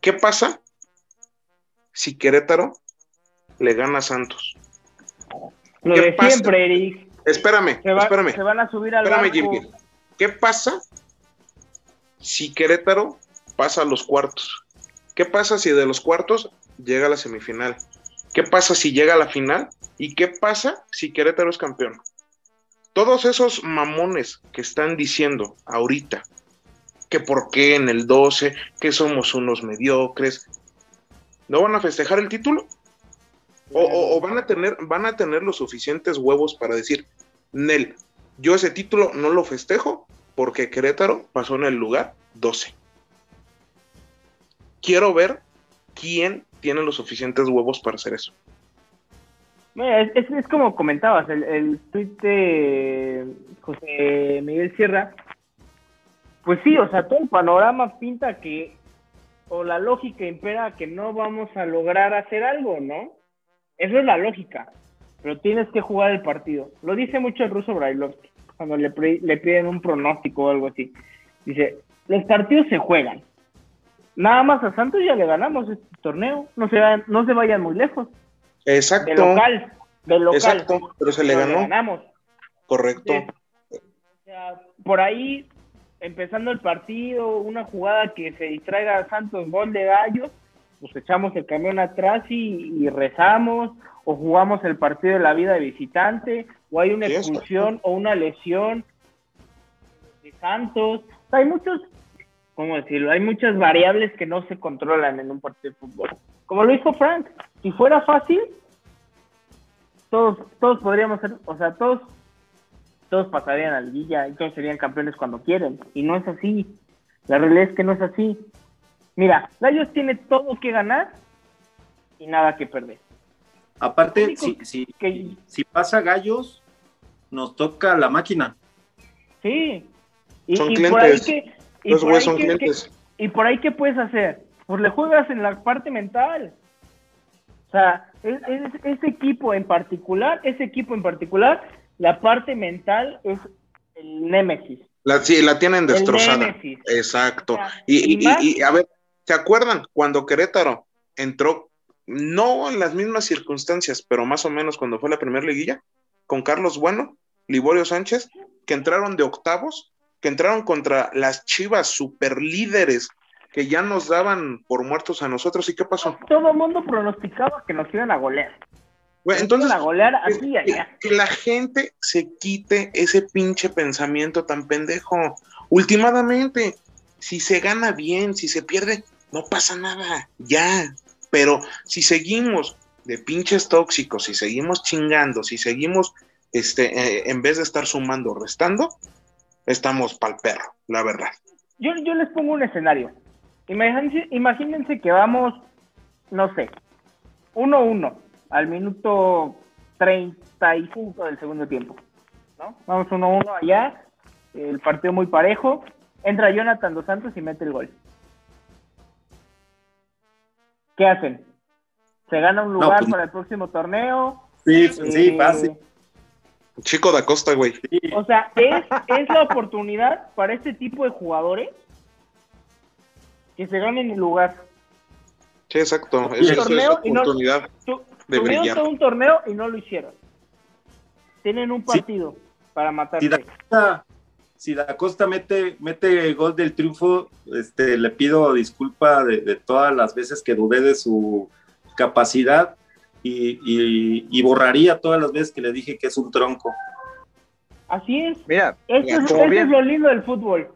¿Qué pasa si Querétaro le gana a Santos? Lo de siempre, Eric. Espérame, espérame. Se van a subir al espérame, ¿Qué pasa si Querétaro pasa a los cuartos? ¿Qué pasa si de los cuartos llega a la semifinal? ¿Qué pasa si llega a la final? ¿Y qué pasa si Querétaro es campeón? Todos esos mamones que están diciendo ahorita que por qué en el 12, que somos unos mediocres, ¿no van a festejar el título? O, van, a tener, van a tener los suficientes huevos para decir, Nel, yo ese título no lo festejo porque Querétaro pasó en el lugar 12 quiero ver quién tiene los suficientes huevos para hacer eso. Es, como comentabas, el, el tweet de José Miguel Sierra, pues sí, o sea, todo el panorama pinta que, o la lógica impera que no vamos a lograr hacer algo, ¿no? Eso es la lógica, pero tienes que jugar el partido. Lo dice mucho el ruso Brailovsky, cuando le, le piden un pronóstico o algo así. Dice, los partidos se juegan, Nada más a Santos ya le ganamos este torneo. No se, vayan, no se vayan muy lejos. Exacto. De local. De local. Exacto, pero se le ganó. ganamos. Correcto. por ahí, empezando el partido, una jugada que se distraiga a Santos, gol de gallos, pues echamos el camión atrás y, rezamos, o jugamos el partido de la vida de visitante, o hay una expulsión o una lesión de Santos. hay muchos ¿cómo decirlo? Hay muchas variables que no se controlan en un partido de fútbol. Como lo dijo Frank, si fuera fácil, todos, todos podríamos ser, o sea, todos, todos pasarían al Villa y todos serían campeones cuando quieren. Y no es así. La realidad es que no es así. Mira, Gallos tiene todo que ganar y nada que perder. Aparte, si, si, si pasa Gallos, nos toca la máquina. Sí. Y, y por ahí que ¿Y por, ahí qué puedes hacer? Pues le juegas en la parte mental. O sea, ese equipo en particular, ese equipo en particular, la parte mental es el némesis. La, sí, la tienen destrozada. Exacto. y, y, a ver, ¿se acuerdan cuando Querétaro entró, no en las mismas circunstancias, pero más o menos cuando fue la primera liguilla, con Carlos Bueno, Liborio Sánchez, que entraron de octavos que entraron contra las Chivas super líderes que ya nos daban por muertos a nosotros. ¿Y qué pasó? Todo el mundo pronosticaba que nos iban a golear. Güey, entonces, a golear que, aquí allá. que la gente se quite ese pinche pensamiento tan pendejo. Últimamente, si se gana bien, si se pierde, no pasa nada, ya. Pero si seguimos de pinches tóxicos, si seguimos chingando, si seguimos, este, eh, en vez de estar sumando, restando, estamos pa'l perro, la verdad. Yo, yo les pongo un escenario. Imagínense, imagínense que vamos, no sé, 1-1 al minuto 35 del segundo tiempo. ¿no? Vamos 1-1 allá, el partido muy parejo. Entra Jonathan Dos Santos y mete el gol. ¿Qué hacen? ¿Se gana un lugar pues- para el próximo torneo? Sí, sí, Eh, fácil. Chico da Costa, güey. O sea, es, es la oportunidad para este tipo de jugadores que se ganen el lugar. Sí, exacto. Es torneo la y no- oportunidad. Tu- De tuvieron brillar. todo un torneo y no lo hicieron. Tienen un Sí. partido para Si matarse. Da Costa, si Da Costa mete, mete el gol del triunfo, este, le pido disculpa de, de todas las veces que dudé de su capacidad y, y- y borraría todas las veces que le dije que es un tronco. Así es. Mira, Esto, es, como esto bien- es lo lindo del fútbol.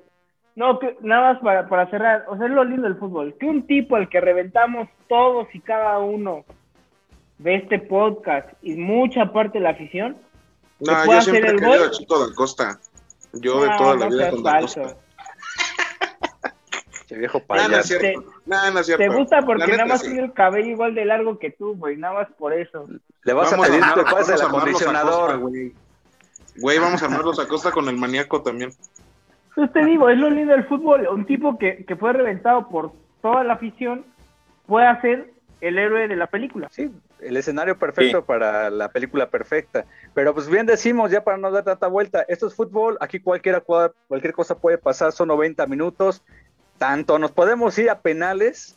No, que, nada más para, para cerrar. O sea, es lo lindo del fútbol. Que un tipo al que reventamos todos y cada uno de este podcast y mucha parte de la afición, No, yo siempre he querido gol. a Chico da Costa. Yo de no, toda la no vida con da. Costa. Viejo No, no es payaso. no es cierto. Te gusta porque neta, nada más sí. tiene el cabello igual de largo que tú, güey. Nada más por eso. Le vas Vamos a pedir que pase el acondicionador. güey. Güey, vamos a armarlos a Costa con el maníaco también. Entonces te digo, es lo lindo del fútbol. Un tipo que, que fue reventado por toda la afición puede ser el héroe de la película. Sí, el escenario perfecto Sí. para la película perfecta. Pero pues bien decimos, ya para no dar tanta vuelta, esto es fútbol, aquí cualquiera, cua- cualquier cosa puede pasar, son 90 minutos, tanto nos podemos ir a penales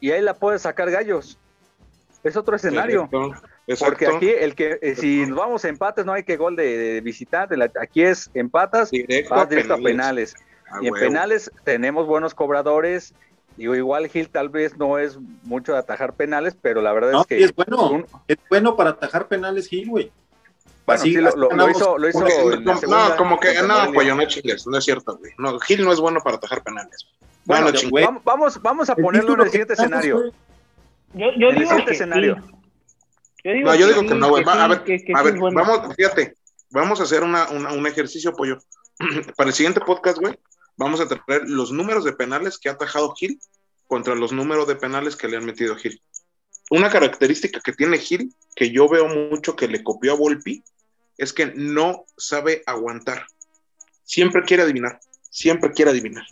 y ahí la puede sacar gallos. Es otro escenario. Exacto, Porque aquí el que eh, si nos vamos a empates no hay que gol de, de visitante, la- aquí es empatas, Directo vas a directo a penales. penales. A Y en huevo. penales tenemos buenos cobradores. Digo, igual Gil tal vez no es mucho de atajar penales, pero la verdad No, es que es bueno, un- es bueno para atajar penales Gil, güey. Bueno, Así sí, lo, lo- lo ganamos. hizo, lo hizo Porque- en la no, como que no, Morelia. pollo, no chingues, no es cierto, güey. No, Gil no es bueno para atajar penales. Bueno, no, no yo- chingues. güey. Vamos, vamos, vamos a El ponerlo en el siguiente escenario. Yo, yo En el digo siguiente que escenario. sí. Yo No, yo digo sí, que no, güey. Va, sí, a ver, que- que a sí ver, es bueno. vamos, fíjate, vamos a hacer una, una- un ejercicio, pollo. Para el siguiente podcast, güey, vamos a traer los números de penales que ha atajado Gil contra los números de penales que le han metido a Gil. Una característica que tiene Gil, que yo veo mucho que le copió a Volpi, es que no sabe aguantar. Siempre quiere adivinar, siempre quiere adivinar.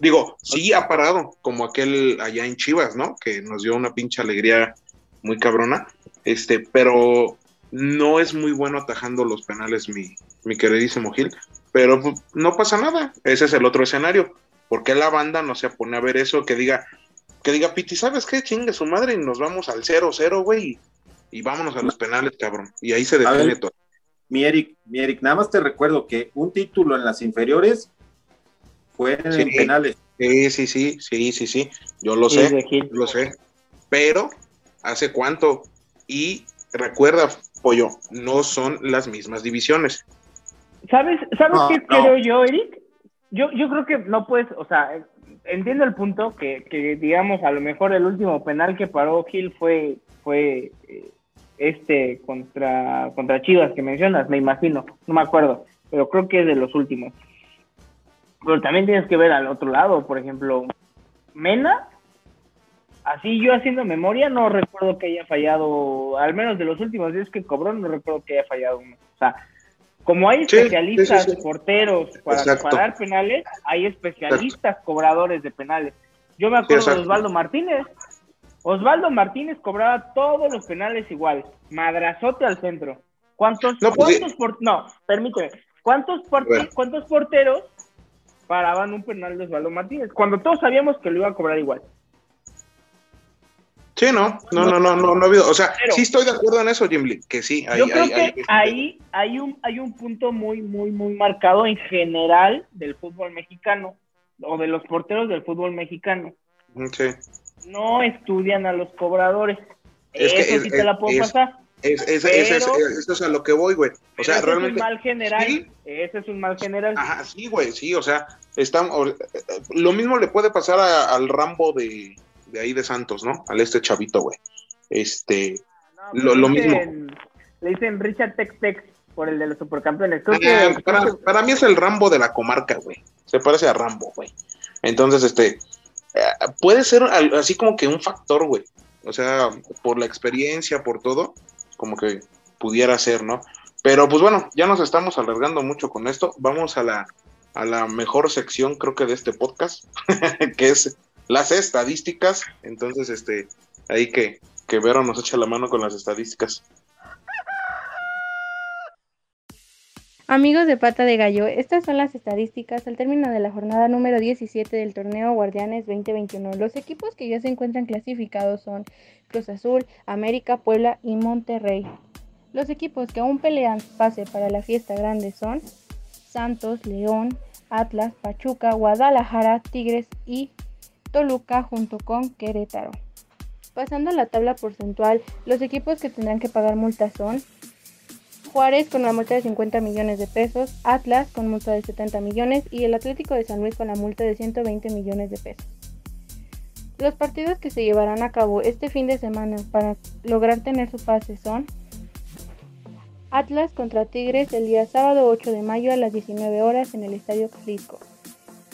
Digo, sí ha parado, como aquel allá en Chivas, ¿no? Que nos dio una pinche alegría muy cabrona. Este, pero no es muy bueno atajando los penales, mi, mi queridísimo Gil. Pero pues, no pasa nada. Ese es el otro escenario. ¿Por qué la banda no se pone a ver eso? Que diga, que diga, Piti, ¿sabes qué? Chingue su madre y nos vamos al 0-0, güey. Y vámonos a los penales, cabrón. Y ahí se ver. todo. Mi Eric, mi Eric, nada más te recuerdo que un título en las inferiores fue en Sí. penales. Sí, sí, sí, sí, sí, sí. Yo lo Sí, sé. lo sé. Pero, ¿hace cuánto? Y recuerda, Pollo, no son las mismas divisiones. ¿Sabes, ¿sabes No, qué no. creo yo, Eric? Yo, yo creo que no puedes, o sea, entiendo el punto que, que, digamos, a lo mejor el último penal que paró Gil fue, fue eh, este contra, contra Chivas que mencionas, me imagino, no me acuerdo, pero creo que es de los últimos. Pero también tienes que ver al otro lado, por ejemplo, Mena, así yo haciendo memoria, no recuerdo que haya fallado, al menos de los últimos días que cobró, no recuerdo que haya fallado uno. O sea, como hay especialistas sí, sí, sí. porteros para Exacto. parar penales, hay especialistas cobradores de penales. Yo me acuerdo de. Osvaldo Martínez. Osvaldo Martínez cobraba todos los penales igual, madrazote al centro. ¿Cuántos, No, pues, cuántos por- no, permíteme, ¿cuántos, cuántos porteros paraban un penal de Osvaldo Martínez? Cuando todos sabíamos que lo iba a cobrar igual. Sí, no, no, no, no, no, no ha habido. O sea, Pero- sí estoy de acuerdo en eso, Jim Lee, que sí. Hay, Yo creo hay- que hay- ahí hay un, hay un punto muy, muy, muy marcado en general del fútbol mexicano o de los porteros del fútbol mexicano. Sí. No estudian a los cobradores. Es que Eso es- sí te la puedo pasar. Es, es, Pero- es- es- eso es a lo que voy, güey. O sea, ese realmente. es un mal general. Sí. Ese es un mal general. Ajá, sí, güey, sí, o sea, están, o- lo mismo le puede pasar a- al Rambo de, de ahí de Santos, ¿no? Al este chavito, güey. Este, No, lo- le lo dicen- Le dicen Richard Tex Tex por el de los supercampeones. Creo ah, que, para, para mí es el Rambo de la comarca, güey. Se parece a Rambo, güey. Entonces, este, eh, puede ser así como que un factor, güey. O sea, por la experiencia, por todo, como que pudiera ser, ¿no? Pero pues bueno, ya nos estamos alargando mucho con esto. Vamos a la, a la mejor sección, creo que de este podcast, que es las estadísticas. Entonces, este, ahí que, que Vero nos echa la mano con las estadísticas. Amigos de Pata de Gallo, estas son las estadísticas al término de la jornada número 17 del torneo Guardianes 2021. Los equipos que ya se encuentran clasificados son Cruz Azul, América, Puebla y Monterrey. Los equipos que aún pelean pase para la fiesta grande son Santos, León, Atlas, Pachuca, Guadalajara, Tigres y Toluca junto con Querétaro. Pasando a la tabla porcentual, los equipos que tendrán que pagar multas son Juárez con una multa de 50 millones de pesos, Atlas con multa de 70 millones y el Atlético de San Luis con la multa de 120 millones de pesos. Los partidos que se llevarán a cabo este fin de semana para lograr tener su pase son Atlas contra Tigres el día sábado 8 de mayo a las 19 horas en el Estadio Jalisco.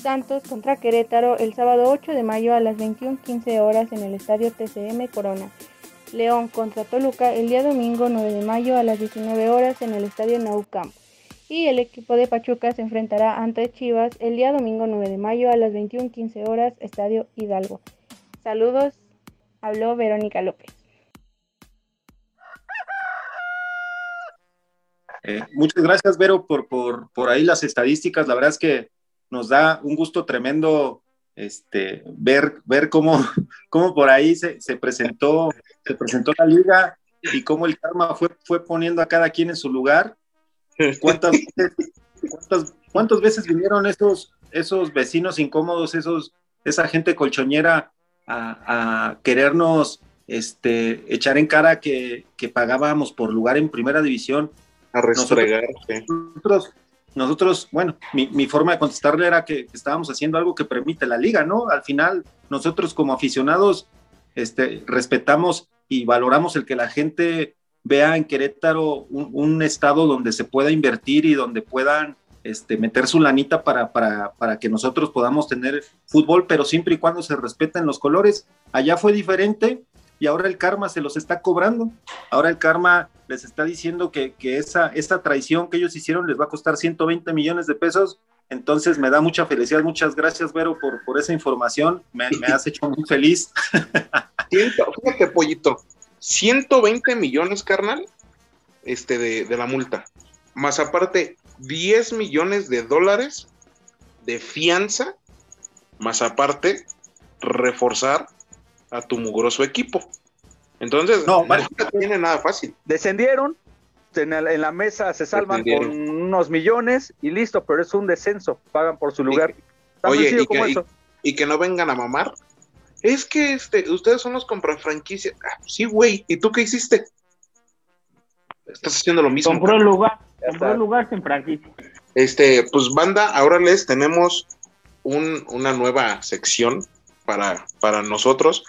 Santos contra Querétaro el sábado 8 de mayo a las 21.15 horas en el Estadio TCM Corona. León contra Toluca el día domingo 9 de mayo a las 19 horas en el Estadio Nou Camp. Y el equipo de Pachuca se enfrentará ante Chivas el día domingo 9 de mayo a las 21.15 horas Estadio Hidalgo. Saludos, habló Verónica López. Eh, muchas gracias, Vero, por, por, por ahí las estadísticas. La verdad es que nos da un gusto tremendo este, ver, ver cómo, cómo por ahí se, se, presentó, se presentó la liga y cómo el karma fue, fue poniendo a cada quien en su lugar. ¿Cuántas veces, cuántas, cuántas veces vinieron esos, esos vecinos incómodos, esos, esa gente colchoñera a, a querernos este, echar en cara que, que pagábamos por lugar en primera división? A restregar, nosotros, nosotros, bueno, mi, mi, forma de contestarle era que estábamos haciendo algo que permite la liga, ¿no? Al final, nosotros como aficionados, este, respetamos y valoramos el que la gente vea en Querétaro un, un estado donde se pueda invertir y donde puedan este, meter su lanita para, para, para que nosotros podamos tener fútbol, pero siempre y cuando se respeten los colores. Allá fue diferente y ahora el karma se los está cobrando. Ahora el karma les está diciendo que, que esa, traición que ellos hicieron les va a costar 120 millones de pesos. Entonces me da mucha felicidad. Muchas gracias, Vero, por, por esa información. Me, me has hecho muy feliz. Fíjate, pollito. 120 millones, carnal, este, de, de la multa. Más aparte, 10 millones de dólares de fianza. Más aparte, reforzar a tu mugroso equipo. Entonces, no, no tiene nada fácil. Descendieron, en, el, en la mesa se salvan con unos millones y listo, pero es un descenso, pagan por su lugar. Oye, y que, y, y que, no vengan a mamar. Es que este, ustedes son los compra franquicia. Ah, sí, güey. ¿Y tú qué hiciste? Estás haciendo lo mismo. Compró el lugar, compró lugar sin franquicia. Este, pues banda, ahora les tenemos un, una nueva sección para, para nosotros.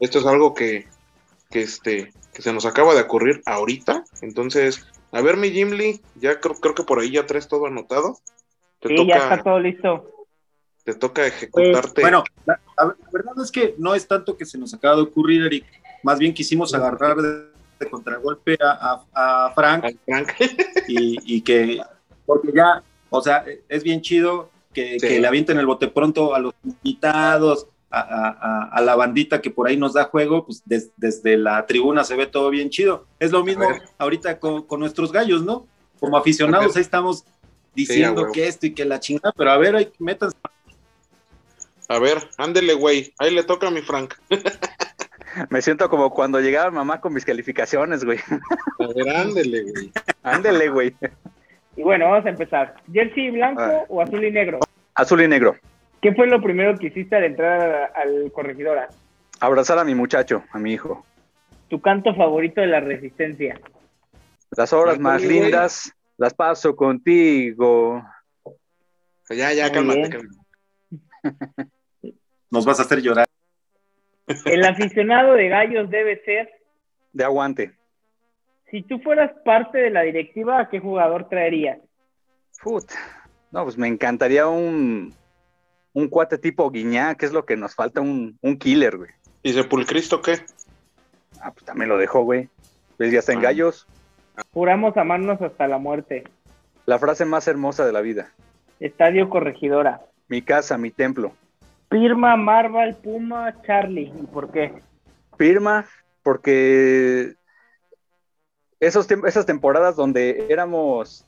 Esto es algo que, que, este, que se nos acaba de ocurrir ahorita. Entonces, a ver, mi Jim Lee, ya creo, creo que por ahí ya traes todo anotado. Te sí, toca, ya está todo listo. Te toca ejecutarte. Bueno, la, la, verdad es que no es tanto que se nos acaba de ocurrir, Eric. Más bien quisimos agarrar de, de contragolpe a, a, a Frank, Frank. Y, y, que, porque ya, o sea, es bien chido que, sí. que le avienten el bote pronto a los invitados, a, a, a, la bandita que por ahí nos da juego, pues des, desde la tribuna se ve todo bien chido. Es lo mismo ahorita con, con, nuestros gallos, ¿no? Como aficionados ahí estamos diciendo sí, que esto y que la chingada, pero a ver, hay métanse. A ver, ándele, güey, ahí le toca a mi Frank. Me siento como cuando llegaba mamá con mis calificaciones, güey. A ver, ándele, güey. Ándele, güey. Y bueno, vamos a empezar. ¿Jersey blanco ah. o azul y negro? Azul y negro. ¿Qué fue lo primero que hiciste al entrar al corregidora? Abrazar a mi muchacho, a mi hijo. tu canto favorito de la resistencia. Las horas más lindas las paso contigo. Ya, ya, cálmate, cálmate. Nos vas a hacer llorar. El aficionado de gallos debe ser. De aguante. Si tú fueras parte de la directiva, ¿a qué jugador traerías? Puta. No, pues me encantaría un, un cuate tipo Guiñá, que es lo que nos falta, un, un killer, güey. ¿Y Sepulcristo qué? Ah, pues también lo dejó, güey. ¿Ves? Ya está en Ah. gallos. Juramos amarnos hasta la muerte. La frase más hermosa de la vida. Estadio Corregidora. Mi casa, mi templo. Pirma, Marval, Puma, Charlie. ¿Y por qué? Firma, porque esos tem- esas temporadas donde éramos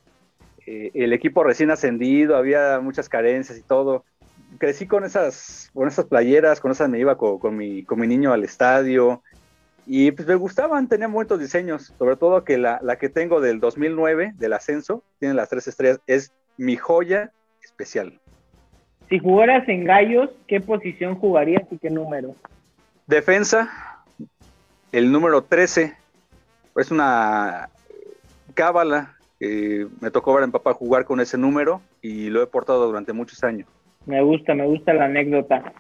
eh, el equipo recién ascendido, había muchas carencias y todo. Crecí con esas, con esas playeras, con esas me iba co- con, mi, con mi niño al estadio y pues me gustaban, tenían buenos diseños, sobre todo que la, la que tengo del 2009, del ascenso, tiene las tres estrellas, es mi joya especial. Si jugaras en gallos, ¿qué posición jugarías y qué número? Defensa, el número 13, es una cábala. que me tocó ver a mi papá jugar con ese número y lo he portado durante muchos años. Me gusta, me gusta la anécdota.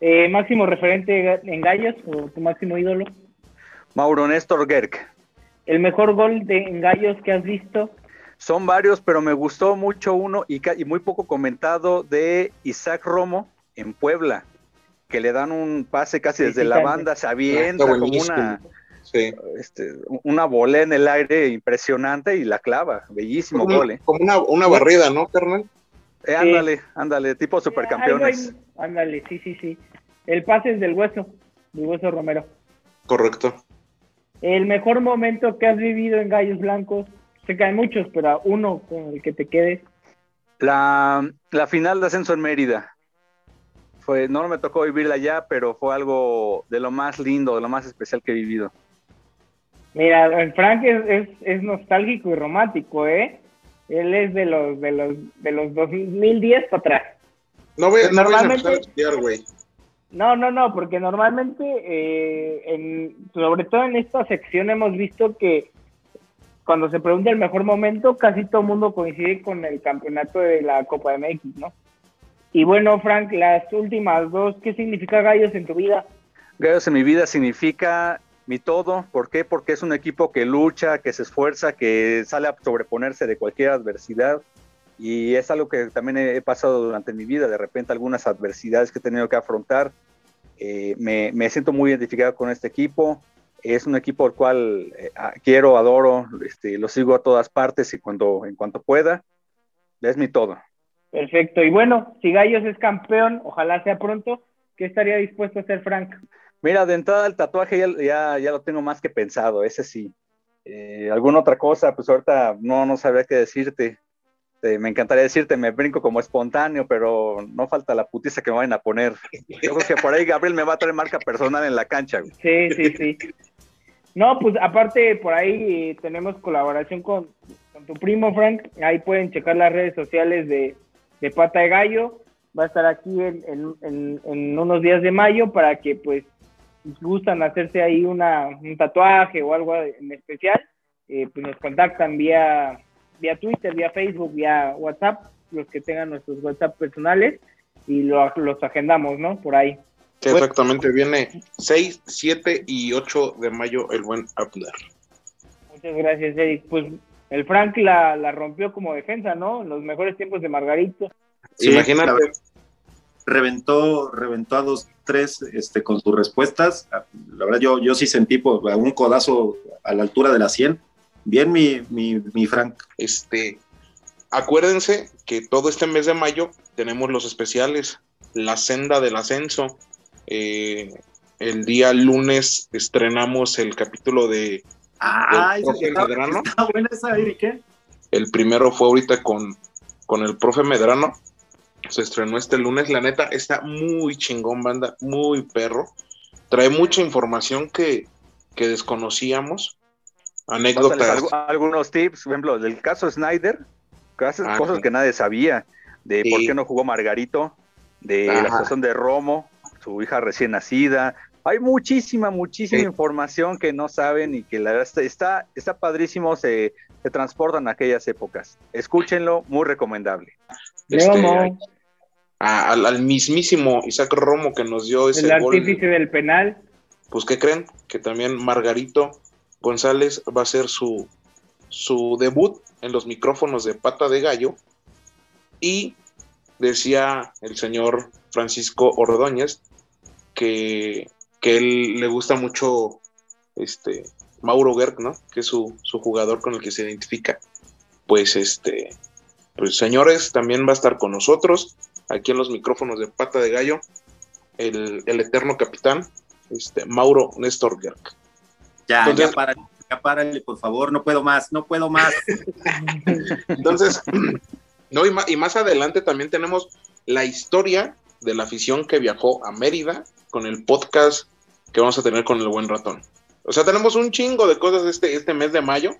Eh, máximo referente en gallos o tu máximo ídolo. Mauro Néstor Gerg. El mejor gol de en gallos que has visto. Son varios, pero me gustó mucho uno y, ca- y muy poco comentado de Isaac Romo en Puebla, que le dan un pase casi Sí, desde sí, la banda, se Está avienta como una, Sí. este, una bola en el aire impresionante y la clava. Bellísimo Como, gol, ¿eh? como una, una barrida, ¿no, carnal? Eh, ándale, ándale, tipo supercampeones. Algo ahí- Ándale, sí, sí, sí. El pase es del hueso, del hueso Romero. Correcto. El mejor momento que has vivido en Gallos Blancos. Se caen muchos, pero uno con el que te quedes. La, la final de ascenso en Mérida. Fue, no me tocó vivirla allá, pero fue algo de lo más lindo, de lo más especial que he vivido. Mira, el Frank es, es, es nostálgico y romántico, ¿eh? Él es de los de los de los 2010 para atrás. No voy, no voy a Normalmente- empezar a estudiar, güey. No, no, no, porque normalmente, eh, en, sobre todo en esta sección hemos visto que cuando se pregunta el mejor momento, casi todo el mundo coincide con el campeonato de la Copa MX, ¿no? Y bueno, Frank, las últimas dos, ¿qué significa Gallos en tu vida? Gallos en mi vida significa mi todo. ¿Por qué? Porque es un equipo que lucha, que se esfuerza, que sale a sobreponerse de cualquier adversidad. Y es algo que también he, pasado durante mi vida. De repente algunas adversidades que he tenido que afrontar. Eh, me, me siento muy identificado con este equipo. Es un equipo al cual eh, quiero, adoro, este, lo sigo a todas partes y cuando, en cuanto pueda. Es mi todo. Perfecto. Y bueno, si Gallos es campeón, ojalá sea pronto, ¿qué estaría dispuesto a hacer Frank? Mira, de entrada el tatuaje ya, ya, ya lo tengo más que pensado, ese sí. Eh, ¿Alguna otra cosa? Pues ahorita no, no sabría qué decirte. Eh, me encantaría decirte, me brinco como espontáneo, pero no falta la putiza que me vayan a poner. Yo creo que por ahí Gabriel me va a traer marca personal en la cancha. güey. Sí, sí, sí. No, pues aparte por ahí eh, tenemos colaboración con, con tu primo Frank. Ahí pueden checar las redes sociales de, de Pata de Gallo. Va a estar aquí en, en- en- unos días de mayo para que pues gustan hacerse ahí una, un tatuaje o algo en especial, eh, pues nos contactan vía, vía Twitter, vía Facebook, vía WhatsApp, los que tengan nuestros WhatsApp personales y lo- los agendamos, ¿no? Por ahí. Sí, exactamente, viene 6, 7 y 8 de mayo el buen Abner. Muchas gracias, Eric. Pues el Frank la, la rompió como defensa, ¿no? En los mejores tiempos de Margarito. Sí, Imagínate, reventó, reventó a dos, tres este, con sus respuestas. La verdad, yo, yo sí sentí por, un codazo a la altura de la 100. Bien, mi, mi, mi Frank. este, acuérdense que todo este mes de mayo tenemos los especiales, la senda del ascenso. Eh, el día lunes estrenamos el capítulo de Ah, ¿El ese profe está, Medrano? está buena esa, Eric, ¿eh? El primero fue ahorita con, con el profe Medrano. Se estrenó este lunes. La neta está muy chingón, banda. Muy perro. Trae mucha información que, que desconocíamos. Anécdotas. algu- algunos tips, por ejemplo, del caso Snyder, que hace Ah, cosas sí. que nadie sabía, de por qué no jugó Margarito, de Ajá. la situación de Romo, su hija recién nacida, Hay muchísima, muchísima información que no saben y que la verdad está, está, padrísimo, se, se transportan a aquellas épocas. Escúchenlo, muy recomendable. Este, al, mismísimo Isaac Romo que nos dio ese el artífice del penal. Pues, ¿qué creen? Que también Margarito González va a hacer su, su debut en los micrófonos de Pata de Gallo. Y decía el señor Francisco Ordóñez que, que él le gusta mucho este Mauro Gerg, ¿no? Que es su, su jugador con el que se identifica. Pues este, pues señores, también va a estar con nosotros aquí en los micrófonos de Pata de Gallo, el, eterno capitán, este, Mauro Néstor Gerg. Ya, ya párale, ya párale, por favor, no puedo más, no puedo más. Entonces, no, y más, adelante también tenemos la historia de la afición que viajó a Mérida con el podcast que vamos a tener con el buen ratón. O sea, tenemos un chingo de cosas este, este mes de mayo.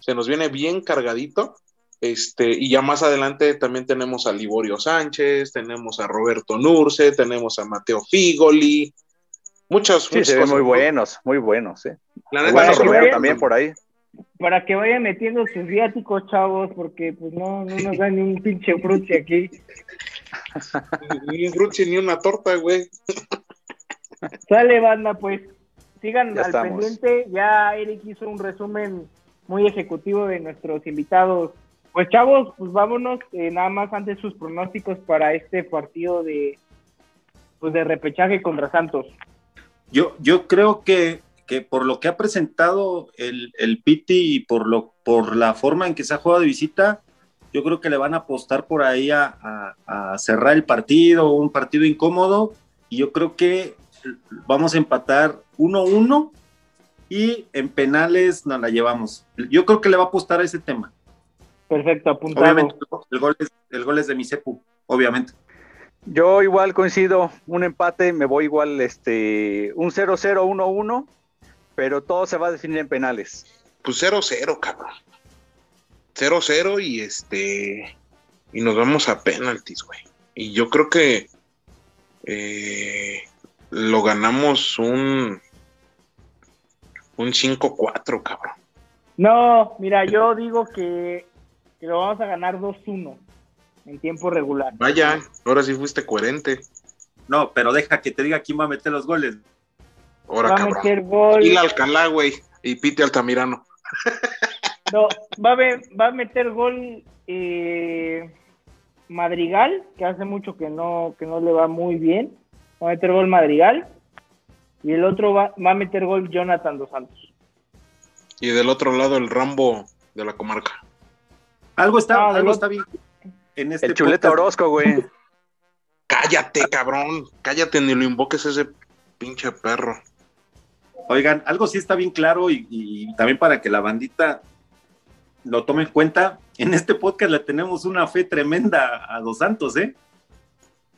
Se nos viene bien cargadito. Este, y ya más adelante también tenemos a Liborio Sánchez, tenemos a Roberto Nurce, tenemos a Mateo Figoli, muchos, sí, se ven muy buenos, muy buenos, ¿eh? también por ahí. Para que vayan metiendo sus viáticos, chavos, porque pues no, no nos dan ni un pinche frutti aquí. ni un frutti ni una torta, güey. Sale, banda, pues. Sigan al pendiente. Ya Eric hizo un resumen muy ejecutivo de nuestros invitados pues chavos, pues vámonos, eh, nada más antes sus pronósticos para este partido de pues de repechaje contra Santos. Yo, yo creo que, que por lo que ha presentado el, el Piti y por lo, por la forma en que se ha jugado de visita, yo creo que le van a apostar por ahí a, a cerrar el partido, un partido incómodo, y yo creo que vamos a empatar 1-1 y en penales nos la llevamos. Yo creo que le va a apostar a ese tema. Perfecto, apuntado. Obviamente, el gol es, el gol es de mi cepu, obviamente. Yo igual coincido, un empate, me voy igual, este, un 0-0, 1-1, pero todo se va a definir en penales. Pues 0-0, cabrón. 0-0 y este, y nos vamos a penaltis, güey. Y yo creo que eh, lo ganamos un, un 5-4, cabrón. No, mira, yo digo que que lo vamos a ganar 2-1 en tiempo regular. Vaya, ahora sí fuiste coherente. No, pero deja que te diga quién va a meter los goles. Ahora, va a meter gol. Y Alcalá, güey, y Pite Altamirano. No, va a, va a meter gol eh, Madrigal, que hace mucho que no, que no le va muy bien. Va a meter gol Madrigal. Y el otro va, va a meter gol Jonathan Dos Santos. Y del otro lado el Rambo de la comarca. Algo está, algo está bien. En este el chuleta Orozco, güey. Cállate, cabrón. Cállate, ni lo invoques ese pinche perro. Oigan, algo sí está bien claro y, también para que la bandita lo tome en cuenta. En este podcast le tenemos una fe tremenda a Dos Santos, ¿eh?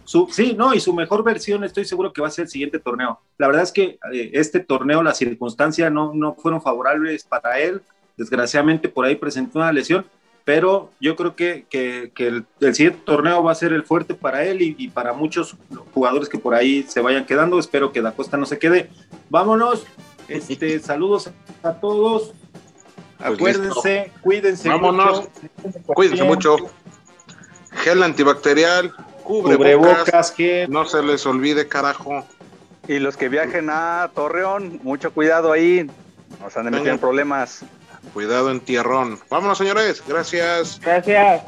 Su, sí, no, y su mejor versión estoy seguro que va a ser el siguiente torneo. La verdad es que eh, este torneo, las circunstancias no, no fueron favorables para él. Desgraciadamente por ahí presentó una lesión, pero yo creo que, el, siguiente torneo va a ser el fuerte para él y, para muchos jugadores que por ahí se vayan quedando. Espero que la costa no se quede. Vámonos. Este, saludos a todos. Pues Acuérdense, cuídense Vámonos. Cuídense mucho. Gel antibacterial, cubre, bocas, no se les olvide, carajo. Y los que viajen a Torreón, mucho cuidado ahí, nos han de meter en problemas. Cuidado en tierrón. Vámonos, señores. Gracias. Gracias.